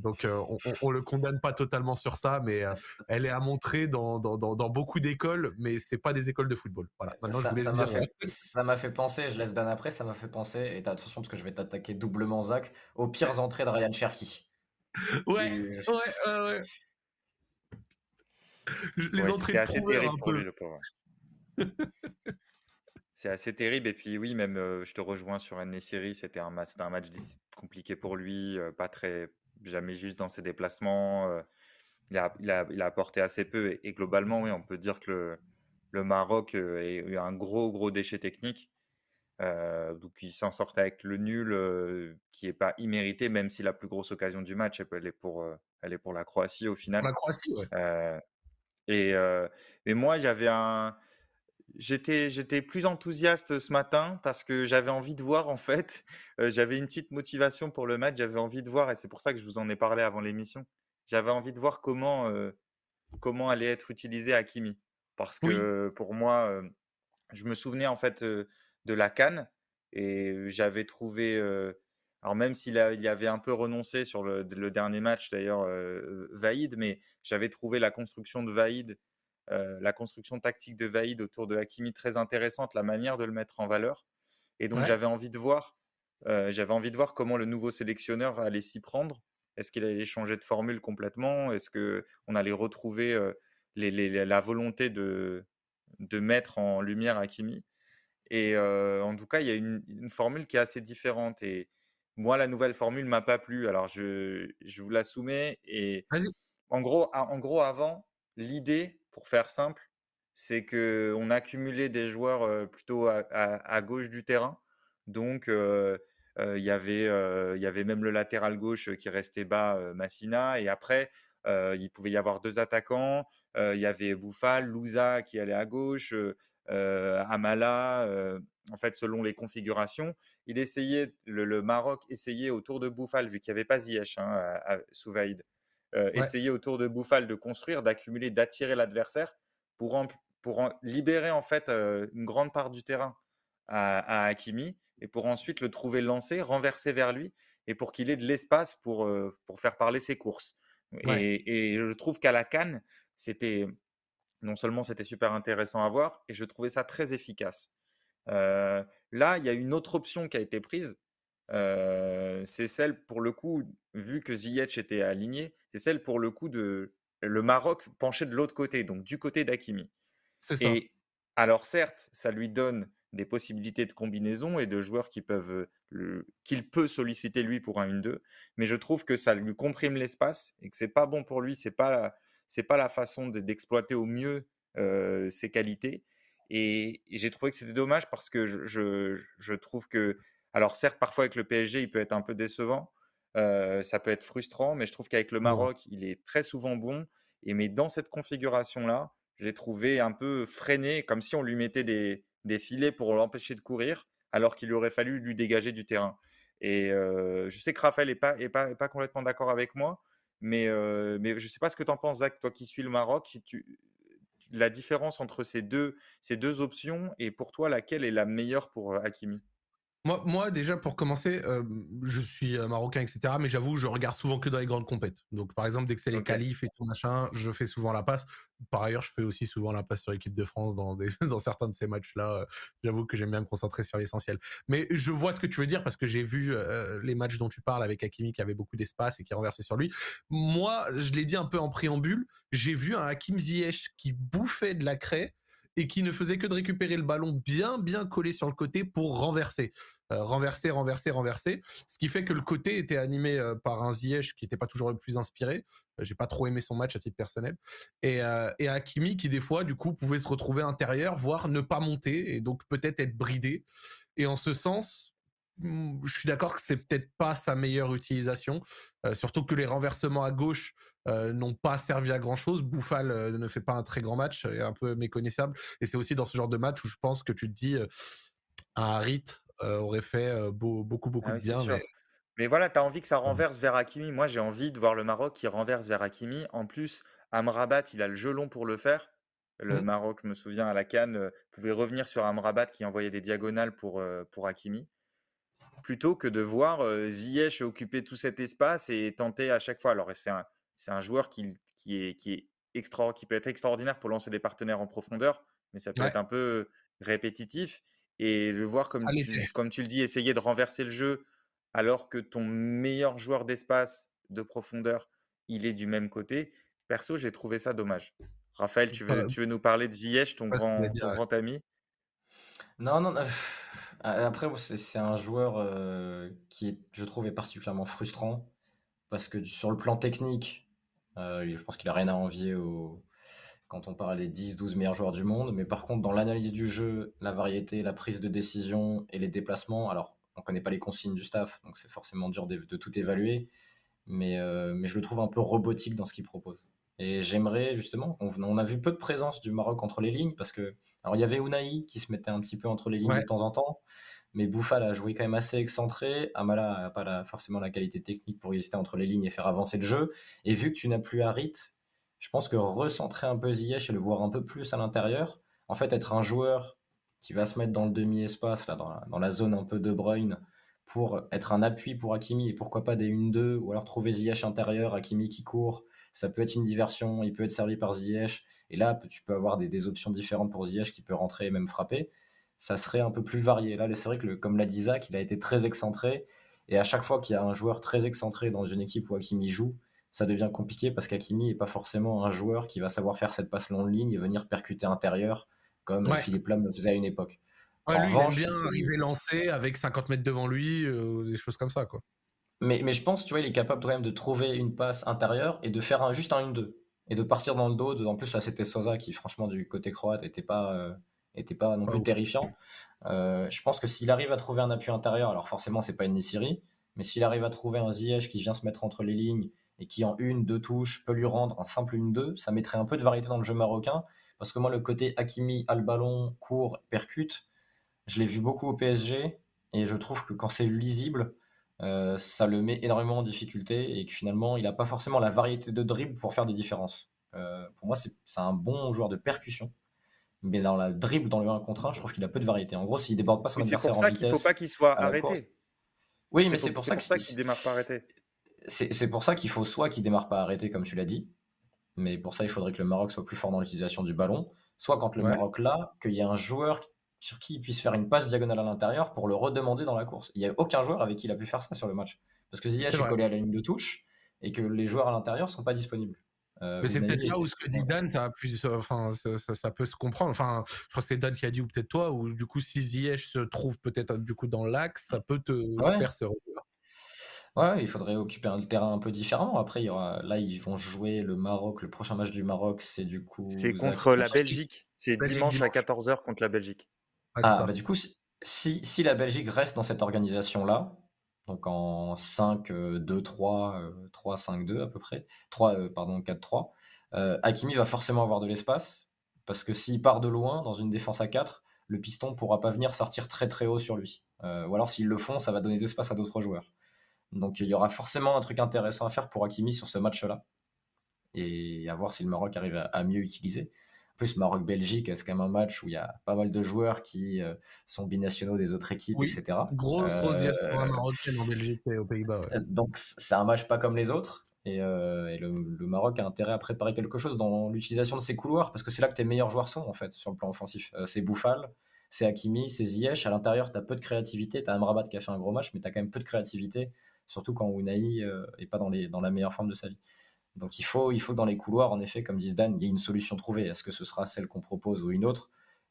donc on, on, le condamne pas totalement sur ça, mais elle est à montrer dans, dans, dans, beaucoup d'écoles, mais c'est pas des écoles de football. Voilà. Maintenant, ça, m'a fait, ça m'a fait penser, je laisse Dan après, ça m'a fait penser, et attention parce que je vais t'attaquer doublement Zach, aux pires entrées de Ryan Cherky. Ouais, ouais, ouais, ouais les entrées assez terrible pour lui, le pauvre. c'est assez terrible. Et puis oui, même euh, je te rejoins sur une série, c'était un match, un match compliqué pour lui, euh, pas très, jamais juste dans ses déplacements. Euh, il, a, il, a, il, a, apporté assez peu. Et, globalement, oui, on peut dire que le, le Maroc a eu un gros, gros déchet technique. donc il s'en sortait avec le nul qui est pas immérité, même si la plus grosse occasion du match, elle, est pour, elle est pour la Croatie au final. La Croatie, ouais. Et, moi, j'avais un. j'étais, j'étais plus enthousiaste ce matin parce que j'avais envie de voir en fait, j'avais une petite motivation pour le match, j'avais envie de voir et c'est pour ça que je vous en ai parlé avant l'émission. J'avais envie de voir comment, comment allait être utilisé Hakimi. Parce que pour moi, je me souvenais en fait de la canne et j'avais trouvé, alors même s'il avait un peu renoncé sur le, dernier match d'ailleurs, Vaïd, mais j'avais trouvé la construction de Vaïd, la construction tactique de Vaïd autour de Hakimi très intéressante, la manière de le mettre en valeur. Et donc j'avais envie de voir, j'avais envie de voir comment le nouveau sélectionneur allait s'y prendre. Est-ce qu'il allait changer de formule complètement? Est-ce qu'on allait retrouver la volonté de, de mettre en lumière Hakimi? Et en tout cas, il y a une, formule qui est assez différente. Et moi, la nouvelle formule m'a pas plu. Alors, je, je vous la soumets. Et en gros, en gros, avant, l'idée, pour faire simple, c'est qu'on accumulait des joueurs plutôt à, gauche du terrain. Donc, il y avait, il y avait même le latéral gauche qui restait bas, Massina. Et après, il pouvait y avoir deux attaquants. il y avait Bouffal, Louza qui allait à gauche, Amala. En fait, selon les configurations, il essayait, le, Maroc essayait autour de Bouffal, vu qu'il n'y avait pas Ziyech hein, sous Vaïd, essayait autour de Bouffal de construire, d'accumuler, d'attirer l'adversaire pour, pour libérer en fait une grande part du terrain à, à Hakimi et pour ensuite le trouver lancé, renverser vers lui et pour qu'il ait de l'espace pour, euh, pour faire parler ses courses. Et, je trouve qu'à la Cannes, c'était non seulement c'était super intéressant à voir, et je trouvais ça très efficace. Là, il y a une autre option qui a été prise. C'est celle pour le coup, vu que Ziyech était aligné, c'est celle pour le coup de le Maroc penché de l'autre côté, donc du côté d'Akimi. C'est ça. Et alors certes, ça lui donne des possibilités de combinaison et de joueurs qui peuvent qu'il peut solliciter lui pour un 1-2 mais je trouve que ça lui comprime l'espace et que c'est pas bon pour lui c'est pas c'est pas la façon d'exploiter au mieux ses qualités et, j'ai trouvé que c'était dommage parce que je, je, trouve que alors certes parfois avec le PSG il peut être un peu décevant ça peut être frustrant mais je trouve qu'avec le Maroc il est très souvent bon et mais dans cette configuration là j'ai trouvé un peu freiné comme si on lui mettait des des filets pour l'empêcher de courir, alors qu'il aurait fallu lui dégager du terrain. Et je sais que Raphaël n'est pas, est pas, pas complètement d'accord avec moi, mais, mais je ne sais pas ce que tu en penses, Zach, toi qui suis le Maroc, si tu, la différence entre ces deux, ces deux options, et pour toi, laquelle est la meilleure pour Hakimi? Moi, déjà, pour commencer, euh, je suis euh, marocain, etc. Mais j'avoue, je regarde souvent que dans les grandes compètes. Donc, par exemple, dès que c'est les qualifs et tout machin, je fais souvent la passe. Par ailleurs, je fais aussi souvent la passe sur l'équipe de France dans, des, dans certains de ces matchs-là. J'avoue que j'aime bien me concentrer sur l'essentiel. Mais je vois ce que tu veux dire parce que j'ai vu euh, les matchs dont tu parles avec Hakimi qui avait beaucoup d'espace et qui renversait sur lui. Moi, je l'ai dit un peu en préambule, j'ai vu un Hakim Ziyech qui bouffait de la craie et qui ne faisait que de récupérer le ballon bien bien collé sur le côté pour renverser. Euh, renverser, renverser, renverser. Ce qui fait que le côté était animé euh, par un Ziyech qui n'était pas toujours le plus inspiré. Euh, j'ai pas trop aimé son match à titre personnel. Et, et Hakimi qui des fois du coup pouvait se retrouver intérieur, voire ne pas monter et donc peut-être être bridé. Et en ce sens, hmm, je suis d'accord que c'est peut-être pas sa meilleure utilisation, surtout que les renversements à gauche n'ont pas servi à grand chose. Bouffal ne fait pas un très grand match, est un peu méconnaissable. Et c'est aussi dans ce genre de match où je pense que tu te dis un Harit aurait fait beaucoup beaucoup ah de bien. Mais... voilà, tu as envie que ça mmh. renverse vers Hakimi. Moi, j'ai envie de voir le Maroc qui renverse vers Hakimi. En plus, Amrabat, il a le jeu long pour le faire. Le mmh. Maroc, je me souviens, à la Cannes, pouvait revenir sur Amrabat qui envoyait des diagonales pour, pour Hakimi plutôt que de voir Ziyech occuper tout cet espace et tenter à chaque fois. Alors, c'est un, c'est un joueur qui, qui, est, qui, est extra, qui peut être extraordinaire pour lancer des partenaires en profondeur, mais ça peut être un peu répétitif. Et le voir, comme tu, comme tu le dis, essayer de renverser le jeu alors que ton meilleur joueur d'espace, de profondeur, il est du même côté. Perso, j'ai trouvé ça dommage. Raphaël, tu veux, tu veux nous parler de Ziyech, ton, grand, grand ami? Non, non, Après, c'est un joueur qui, je trouve, est particulièrement frustrant parce que sur le plan technique, euh, je pense qu'il a rien à envier au... quand on parle des 10-12 meilleurs joueurs du monde. Mais par contre, dans l'analyse du jeu, la variété, la prise de décision et les déplacements, alors on ne connaît pas les consignes du staff, donc c'est forcément dur de, tout évaluer. Mais, euh, mais je le trouve un peu robotique dans ce qu'il propose. Et j'aimerais justement, on, a vu peu de présence du Maroc entre les lignes parce que, alors il y avait Unai qui se mettait un petit peu entre les lignes de temps en temps, mais Bouffal a joué quand même assez excentré. Amala n'a pas forcément la qualité technique pour résister entre les lignes et faire avancer le jeu. Et vu que tu n'as plus Harit, je pense que recentrer un peu Ziyech et le voir un peu plus à l'intérieur, en fait, être un joueur qui va se mettre dans le demi-espace, là, dans la, la, zone un peu de Bruyne, pour être un appui pour Hakimi et pourquoi pas des 1-2, ou alors trouver Ziyech intérieur, Hakimi qui court, ça peut être une diversion, il peut être servi par Ziyech, et là tu peux avoir des, options différentes pour Ziyech qui peut rentrer et même frapper, ça serait un peu plus varié. Là c'est vrai que comme l'a dit Zach, il a été très excentré, et à chaque fois qu'il y a un joueur très excentré dans une équipe où Hakimi joue, ça devient compliqué parce qu'Hakimi n'est pas forcément un joueur qui va savoir faire cette passe longue ligne et venir percuter intérieur comme Philippe Lam le faisait à une époque. lui, il aime bien arriver lancé avec 50 mètres devant lui, euh, des choses comme ça. quoi. Mais, mais je pense, tu vois, il est capable quand même de trouver une passe intérieure et de faire un, juste un 1-2. Et de partir dans le dos. en plus, là, c'était Sosa qui, franchement, du côté croate, n'était pas, euh, était pas non plus terrifiant. Euh, je pense que s'il arrive à trouver un appui intérieur, alors forcément, c'est pas une Nissiri, mais s'il arrive à trouver un Ziyech qui vient se mettre entre les lignes et qui, en une, deux touches, peut lui rendre un simple 1-2, ça mettrait un peu de variété dans le jeu marocain. Parce que moi, le côté Hakimi a le ballon, court, percute, je l'ai vu beaucoup au PSG. Et je trouve que quand c'est lisible, euh, ça le met énormément en difficulté et que finalement, il n'a pas forcément la variété de dribble pour faire des différences. Euh, pour moi, c'est un bon joueur de percussion. Mais dans la dribble, dans le 1 contre 1, je trouve qu'il a peu de variété. En gros, s'il déborde pas son adversaire en vitesse... C'est pour ça qu'il ne faut pas qu'il soit arrêté. Oui, mais c'est pour, ça qu'il démarre pas arrêté. C'est pour ça qu'il faut soit qu'il démarre pas arrêté, comme tu l'as dit, mais pour ça, il faudrait que le Maroc soit plus fort dans l'utilisation du ballon. Soit quand le Maroc l'a, qu'il y ait un joueur sur qui il puisse faire une passe diagonale à l'intérieur pour le redemander dans la course. Il n'y a aucun joueur avec qui il a pu faire ça sur le match. Parce que Ziyech est, collé à la ligne de touche et que les joueurs à l'intérieur ne sont pas disponibles. Euh, mais c'est peut-être là où ce que dit Dan, ça, plus, enfin, ça, peut se comprendre. Enfin, je crois que c'est Dan qui a dit, ou peut-être toi, où du coup, si Ziyech se trouve peut-être du coup dans l'axe, ça peut te faire ce Ouais, il faudrait occuper un terrain un peu différemment. Après, il y aura, là, ils vont jouer le Maroc. Le prochain match du Maroc, c'est du coup. C'est contre la Belgique. C'est dimanche à 14h contre la Belgique. Ah, bah du coup, si, si la Belgique reste dans cette organisation-là, donc en 5-2-3, 3-5-2 à peu près, 3, euh, pardon, 4-3, euh, Hakimi va forcément avoir de l'espace, parce que s'il part de loin dans une défense à 4, le piston pourra pas venir sortir très très haut sur lui. Euh, ou alors s'ils le font, ça va donner des espaces à d'autres joueurs. Donc il y aura forcément un truc intéressant à faire pour Hakimi sur ce match-là. Et à voir si le Maroc arrive à, mieux utiliser. Plus, Maroc-Belgique, c'est quand même un match où il y a pas mal de joueurs qui euh, sont binationaux des autres équipes, etc. Grosse, grosse diaspora euh, marocaine en Belgique et aux Pays-Bas. Donc c'est un match pas comme les autres. Et, euh, le, Maroc a intérêt à préparer quelque chose dans l'utilisation de ses couloirs, parce que c'est là que tes meilleurs joueurs sont, en fait, sur le plan offensif. c'est Bouffal, c'est Hakimi, c'est Ziyech. À l'intérieur, tu as peu de créativité. Tu as Amrabat qui a fait un gros match, mais tu as quand même peu de créativité surtout quand Unai n'est euh, pas dans, les, dans la meilleure forme de sa vie. Donc il faut, il faut dans les couloirs, en effet, comme dit Dan, il y a une solution trouvée. Est-ce que ce sera celle qu'on propose ou une autre?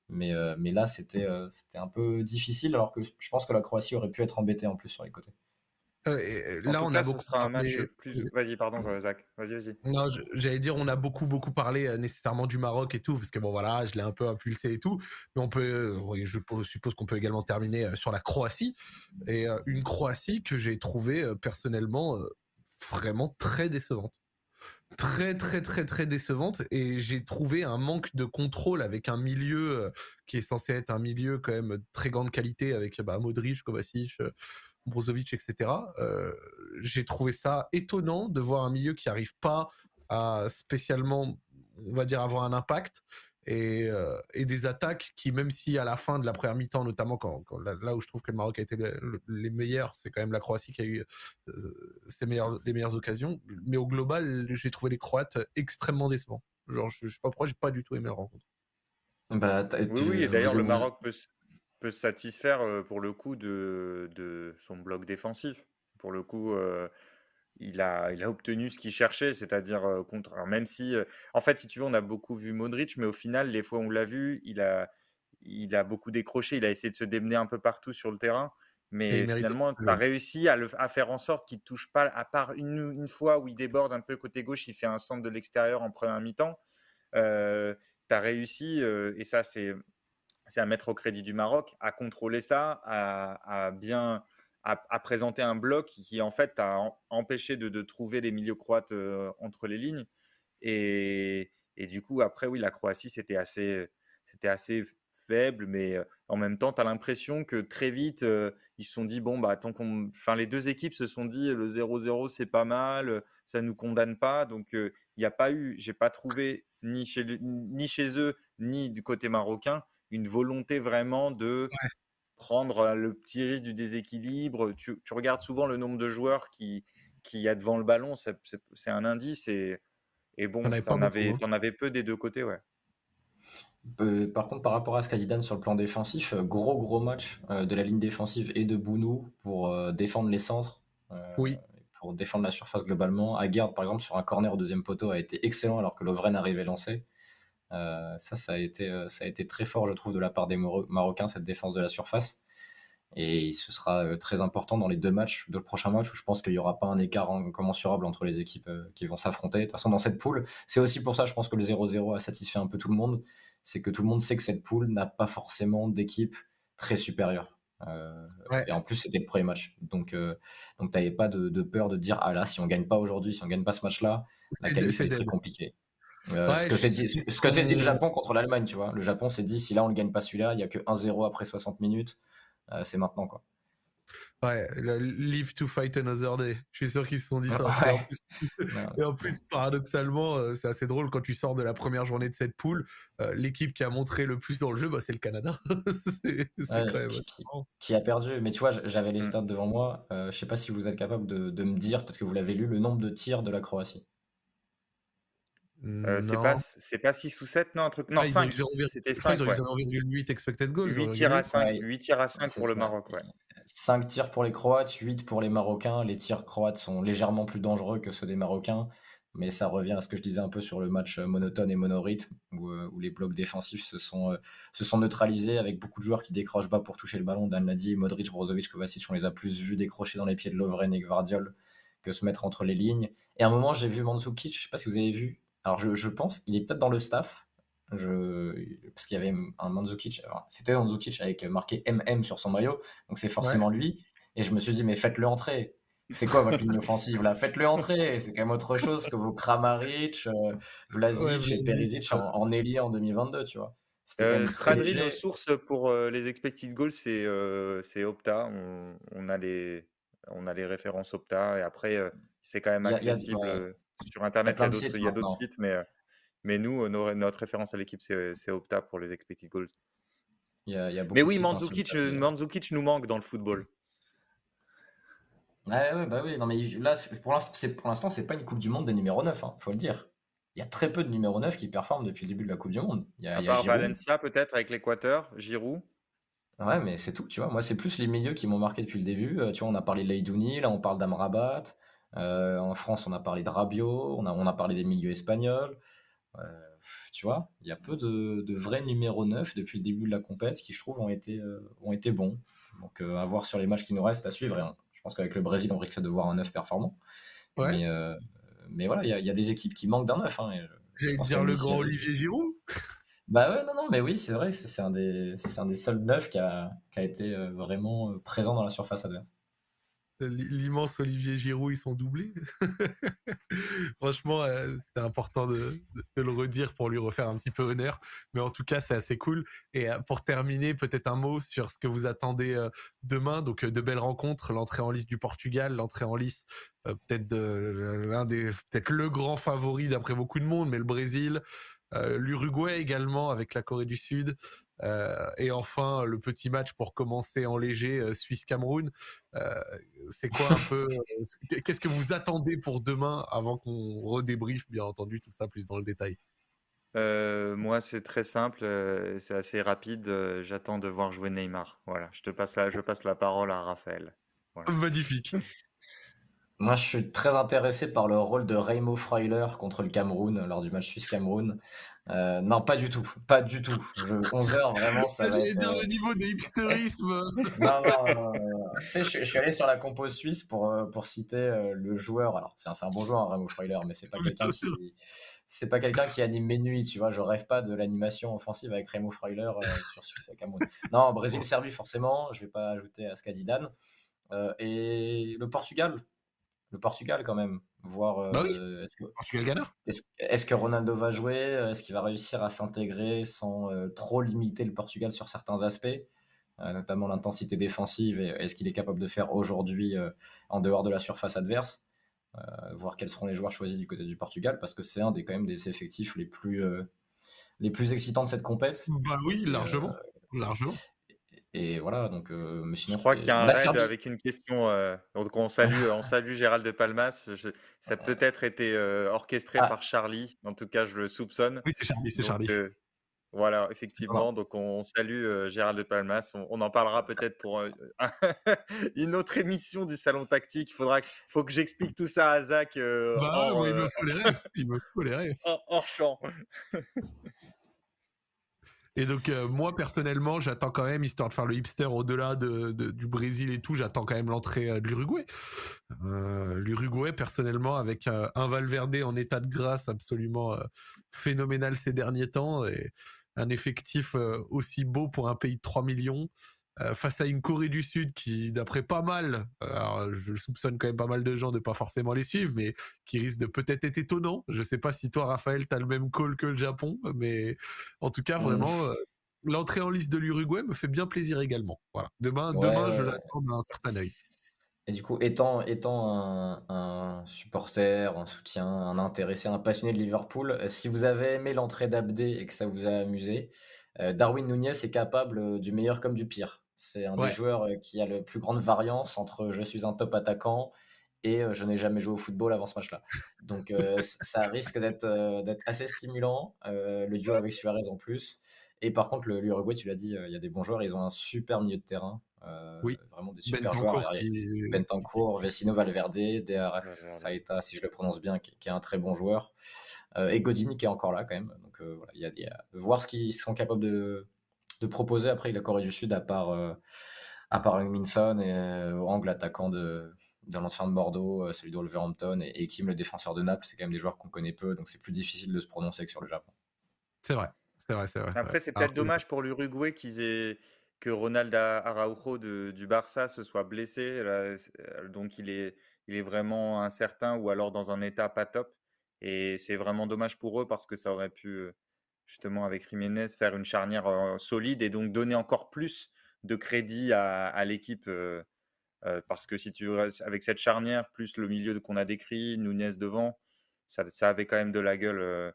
Mais, euh, mais là, c'était euh, c'était un peu difficile, alors que je pense que la Croatie aurait pu être embêtée en plus sur les côtés. là, on a beaucoup. sera un match plus. Vas-y, pardon, Zach. Vas-y, vas-y. Non, j'allais dire, on a beaucoup, beaucoup parlé nécessairement du Maroc et tout, parce que bon, voilà, je l'ai un peu impulsé et tout. Mais on peut, je suppose qu'on peut également terminer sur la Croatie. Et une Croatie que j'ai trouvée personnellement vraiment très décevante très très très très décevante et j'ai trouvé un manque de contrôle avec un milieu euh, qui est censé être un milieu quand même de très grande qualité avec bah, Modric, Kovacic, euh, Brozovic, etc. Euh, j'ai trouvé ça étonnant de voir un milieu qui n'arrive pas à spécialement, on va dire, avoir un impact et, et, des attaques qui, même si à la fin de la première mi-temps, notamment quand, là, où je trouve que le Maroc a été les meilleurs, c'est quand même la Croatie qui a eu ses meilleures, les meilleures occasions. Mais au global, j'ai trouvé les Croates extrêmement décevants. Genre, je, ne sais pas pourquoi, j'ai pas du tout aimé la rencontre. Bah, oui, oui, et d'ailleurs, le Maroc peut, peut, se satisfaire pour le coup de, de, son bloc défensif. Pour le coup, il a, il a obtenu ce qu'il cherchait, c'est-à-dire contre. même si, en fait, si tu veux, on a beaucoup vu Modric, mais au final, les fois où on l'a vu, il a, il a beaucoup décroché, il a essayé de se démener un peu partout sur le terrain. Mais finalement, tu as réussi à, le, à, faire en sorte qu'il ne touche pas, à part une, une, fois où il déborde un peu côté gauche, il fait un centre de l'extérieur en première mi-temps. Euh, tu as réussi, et ça, c'est à mettre au crédit du Maroc, à contrôler ça, à, à bien à, présenter un bloc qui, en fait, a empêché de, trouver les milieux croates euh, entre les lignes. Et, du coup, après, oui, la Croatie, c'était assez, assez faible, mais en même temps, tu as l'impression que très vite, ils se sont dit, bon, bah, tant qu'on... Enfin, les deux équipes se sont dit, le 0-0, c'est pas mal, ça nous condamne pas. Donc, il n'y a pas eu, j'ai pas trouvé, ni chez, ni chez eux, ni du côté marocain, une volonté vraiment de prendre le petit risque du déséquilibre. Tu, tu, regardes souvent le nombre de joueurs qui, qui y a devant le ballon, c'est un indice. Et, et bon, tu en, avais, hein. en avais peu des deux côtés, ouais. Euh, par contre, par rapport à ce qu'a dit Dan sur le plan défensif, gros gros match euh, de la ligne défensive et de Bounou pour défendre les centres. oui. Pour défendre la surface globalement. Aguerd, par exemple, sur un corner au deuxième poteau, a été excellent alors que Lovren arrivait lancé. Ça, ça a, été, ça a été très fort, je trouve, de la part des Marocains, cette défense de la surface. Et ce sera très important dans les deux matchs, de le prochain match, où je pense qu'il n'y aura pas un écart incommensurable entre les équipes qui vont s'affronter. De toute façon, dans cette poule, c'est aussi pour ça, je pense que le 0-0 a satisfait un peu tout le monde c'est que tout le monde sait que cette poule n'a pas forcément d'équipe très supérieure. Euh, et en plus, c'était le premier match. Donc, euh, donc tu n'avais pas de, peur de dire Ah là, si on gagne pas aujourd'hui, si on gagne pas ce match-là, la qualif est très compliqué. Euh, ce que c'est dit, le Japon contre l'Allemagne, tu vois. Le Japon s'est dit si là on ne gagne pas celui-là, il n'y a que 1-0 après 60 minutes, c'est maintenant quoi. Ouais, live to fight another day. Je suis sûr qu'ils se sont dit ça. Et, en plus, paradoxalement, euh, c'est assez drôle quand tu sors de la première journée de cette poule. Euh, l'équipe qui a montré le plus dans le jeu, bah, c'est le Canada. c'est quand même qui, a perdu. Mais tu vois, j'avais les mm. stats devant moi. Euh, je sais pas si vous êtes capable de, de me dire, peut-être que vous l'avez lu, le nombre de tirs de la Croatie. Euh, c'est pas, c'est pas 6 ou 7, non, un truc. Non, 5. C'était 5. Ils ont 8 expected goals. 8 tirs à 5, 8 tirs à 5 pour le Maroc, ouais. 5 tirs pour les Croates, 8 pour les Marocains. Les tirs croates sont légèrement plus dangereux que ceux des Marocains, mais ça revient à ce que je disais un peu sur le match euh, monotone et monorythme, où, euh, où les blocs défensifs se sont, se sont neutralisés avec beaucoup de joueurs qui décrochent bas pour toucher le ballon. Dan l'a dit, Modric, Brozovic, Kovacic, on les a plus vus décrocher dans les pieds de Lovren et Gvardiol que se mettre entre les lignes. Et à un moment, j'ai vu Mandzukic, je sais pas si vous avez vu, alors, je, pense qu'il est peut-être dans le staff. Je, parce qu'il y avait un Mandzukic. C'était Mandzukic avec marqué MM sur son maillot. Donc, c'est forcément lui. Et je me suis dit, mais faites-le entrer. C'est quoi votre ligne offensive là? Faites-le entrer. C'est quand même autre chose que vos Kramaric, euh, Vlasic et Perisic en, en en 2022, tu vois. Euh, Stradri, nos sources pour euh, les expected goals, c'est euh, Opta. On, on, a les, on a les références Opta. Et après, c'est quand même accessible. Sur Internet, il y a d'autres sites, mais, mais nous, notre référence à l'équipe, c'est Opta pour les expected goals. mais oui, Mandzukic, Mandzukic nous manque dans le football. Ouais, ouais, bah oui, non, mais là, pour l'instant, c'est, pour l'instant, c'est pas une Coupe du Monde de numéro 9, hein, faut le dire. Il y a très peu de numéro 9 qui performent depuis le début de la Coupe du Monde. Il y a, à part Valencia, peut-être, avec l'Équateur, Giroud. Ouais, mais c'est tout, tu vois. Moi, c'est plus les milieux qui m'ont marqué depuis le début. Tu vois, on a parlé de Leidouni, là, on parle d'Amrabat. Euh, en France, on a parlé de Rabiot, on a, on a parlé des milieux espagnols. Euh, tu vois, il y a peu de, de, vrais numéros 9 depuis le début de la compète qui, je trouve, ont été, euh, ont été bons. Donc, à voir sur les matchs qui nous restent à suivre. Et je pense qu'avec le Brésil, on risque de voir un 9 performant. Mais, mais voilà, il y, a des équipes qui manquent d'un 9. Hein, J'allais dire le grand Olivier Giroud bah ouais, non, non, mais oui, c'est vrai, c'est un, des, un des seuls neufs qui a, qui a été vraiment présent dans la surface adverse l'immense Olivier Giroud, ils sont doublés. Franchement, euh, c'était important de, le redire pour lui refaire un petit peu honneur. Mais en tout cas, c'est assez cool. Et euh, pour terminer, peut-être un mot sur ce que vous attendez euh, demain. Donc, de belles rencontres, l'entrée en lice du Portugal, l'entrée en lice peut-être l'un des, peut-être le grand favori d'après beaucoup de monde, mais le Brésil. L'Uruguay également avec la Corée du Sud, et enfin, le petit match pour commencer en léger, euh, Suisse-Cameroun. Euh, c'est quoi un peu Qu'est-ce que vous attendez pour demain avant qu'on redébriefe, bien entendu, tout ça plus dans le détail? Moi, c'est très simple, c'est assez rapide. J'attends de voir jouer Neymar. Voilà, je te passe la, je passe la parole à Raphaël. Magnifique. Moi, je suis très intéressé par le rôle de Raimo Freuler contre le Cameroun lors du match Suisse-Cameroun. Euh, non, pas du tout, pas du tout. 11h, vraiment, ça J'allais dire le niveau des hipsterisme. non, non, tu sais, je, suis allé sur la compo suisse pour, euh, pour citer euh, le joueur. Alors, c'est un, bon joueur, hein, Raimo Freuler, mais c'est pas quelqu'un qui c'est pas quelqu'un qui anime mes nuits, tu vois. Je rêve pas de l'animation offensive avec Raimo Freuler sur Suisse Cameroun. Non, Brésil-Serbie, forcément. Je vais pas ajouter à ce qu'a dit Dan. et le Portugal, le Portugal quand même. Voir Bah est-ce que, Portugal est-ce, que Ronaldo va jouer Est-ce qu'il va réussir à s'intégrer sans trop limiter le Portugal sur certains aspects notamment l'intensité défensive et est-ce qu'il est capable de faire aujourd'hui en dehors de la surface adverse voir quels seront les joueurs choisis du côté du Portugal parce que c'est un des quand même des effectifs les plus les plus excitants de cette compète. Bah oui, largement, largement. Et voilà, donc, euh, mais Je crois qu'il y a un raid avec une question. Euh, donc on salue, on salue Gérald de Palmas. ça a peut-être été euh, orchestré ah. par Charlie. En tout cas, je le soupçonne. Oui, c'est Charlie, c'est Charlie. voilà, effectivement. Donc on salue Gérald de Palmas. On, en parlera peut-être pour une autre émission du Salon Tactique. Il faudra, faut que j'explique tout ça à Zach. bah, il me faut les rêves. Il me faut les rêves. hors champ. Et donc euh, moi personnellement, j'attends quand même, histoire de faire le hipster au-delà de, du Brésil et tout, j'attends quand même l'entrée euh, de l'Uruguay. Euh, L'Uruguay personnellement avec un Valverde en état de grâce absolument phénoménal ces derniers temps et un effectif aussi beau pour un pays de 3 millions. Euh, face à une Corée du Sud qui, d'après pas mal, euh, alors je soupçonne quand même pas mal de gens de pas forcément les suivre, mais qui risque de peut-être être étonnant. Je sais pas si toi, Raphaël, t'as le même call que le Japon, mais en tout cas, vraiment, euh, l'entrée en liste de l'Uruguay me fait bien plaisir également. Voilà. Demain, demain, je l'attends d'un certain œil. Et du coup, étant, étant un, un, supporter, un soutien, un intéressé, un passionné de Liverpool, si vous avez aimé l'entrée d'Abdé et que ça vous a amusé, Darwin Nunez est capable du meilleur comme du pire. C'est un des joueurs euh, qui a le plus grande variance entre je suis un top attaquant et euh, je n'ai jamais joué au football avant ce match-là. Donc euh, ça risque d'être assez stimulant, le duo avec Suarez en plus. Et par contre, l'Uruguay, tu l'as dit, il y a des bons joueurs, ils ont un super milieu de terrain. oui. Vraiment des super joueurs. Qui... Bentancourt, Vecino Valverde, DRS Saïta, si je le prononce bien, qui, est un très bon joueur. et Godin qui est encore là quand même. Donc voilà, il y a, y a, voir ce qu'ils sont capables de, de proposer après la Corée du Sud à part euh, à part Minson et euh, Angle attaquant de dans l'ancien de Bordeaux, euh, celui de Wolverhampton et, Kim le défenseur de Naples, c'est quand même des joueurs qu'on connaît peu, donc c'est plus difficile de se prononcer que sur le Japon. C'est vrai, c'est vrai, c'est vrai. Après, c'est peut-être dommage pour l'Uruguay qu'ils aient que Ronald Araujo de, du Barça se soit blessé, donc il est, il est vraiment incertain ou alors dans un état pas top. Et c'est vraiment dommage pour eux parce que ça aurait pu justement avec Jiménez, faire une charnière solide et donc donner encore plus de crédit à, l'équipe. parce que si tu avec cette charnière, plus le milieu qu'on a décrit, Nunez devant, ça, avait quand même de la gueule.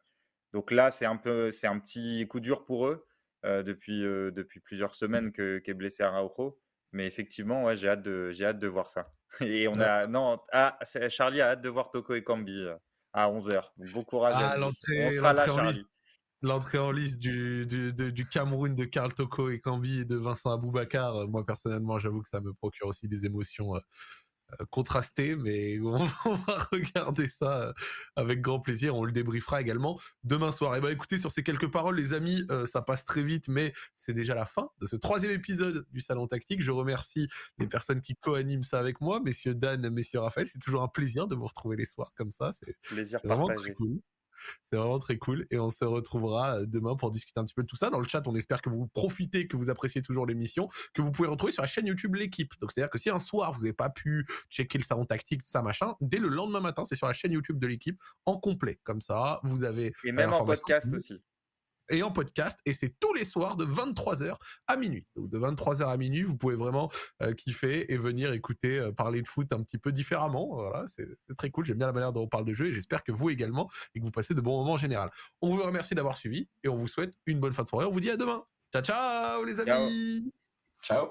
Donc là, c'est un peu, c'est un petit coup dur pour eux depuis, depuis plusieurs semaines que qu'est blessé Araujo. Mais effectivement, ouais, j'ai hâte de, j'ai hâte de voir ça. Et on a, non, ah, Charlie a hâte de voir Toko et Kambi à 11h. bon courage. Ah, l'entrée, on sera là, Charlie l'entrée en liste du, du, du, Cameroun de Karl Toko et Kambi et de Vincent Aboubakar, euh, moi personnellement, j'avoue que ça me procure aussi des émotions euh, euh, contrastées, mais on, va regarder ça avec grand plaisir. On le débriefera également demain soir. Et eh ben écoutez, sur ces quelques paroles, les amis, ça passe très vite, mais c'est déjà la fin de ce troisième épisode du Salon Tactique. Je remercie les personnes qui co-animent ça avec moi, messieurs Dan, messieurs Raphaël. C'est toujours un plaisir de vous retrouver les soirs comme ça. C'est vraiment très cool. C'est vraiment très cool. Et on se retrouvera euh, demain pour discuter un petit peu de tout ça. Dans le chat, on espère que vous profitez, que vous appréciez toujours l'émission, que vous pouvez retrouver sur la chaîne YouTube L'équipe. Donc, c'est-à-dire que si un soir, vous n'avez pas pu checker le salon tactique, tout ça, machin, dès le lendemain matin, c'est sur la chaîne YouTube de l'équipe en complet. Comme ça, vous avez. Et même en podcast aussi et en podcast. Et c'est tous les soirs de 23h à minuit. Donc de 23h à minuit, vous pouvez vraiment euh, kiffer et venir écouter euh, parler de foot un petit peu différemment. Voilà, c'est très cool. J'aime bien la manière dont on parle de jeu et j'espère que vous également et que vous passez de bons moments en général. On vous remercie d'avoir suivi et on vous souhaite une bonne fin de soirée. On vous dit à demain. Ciao, ciao les amis. ciao.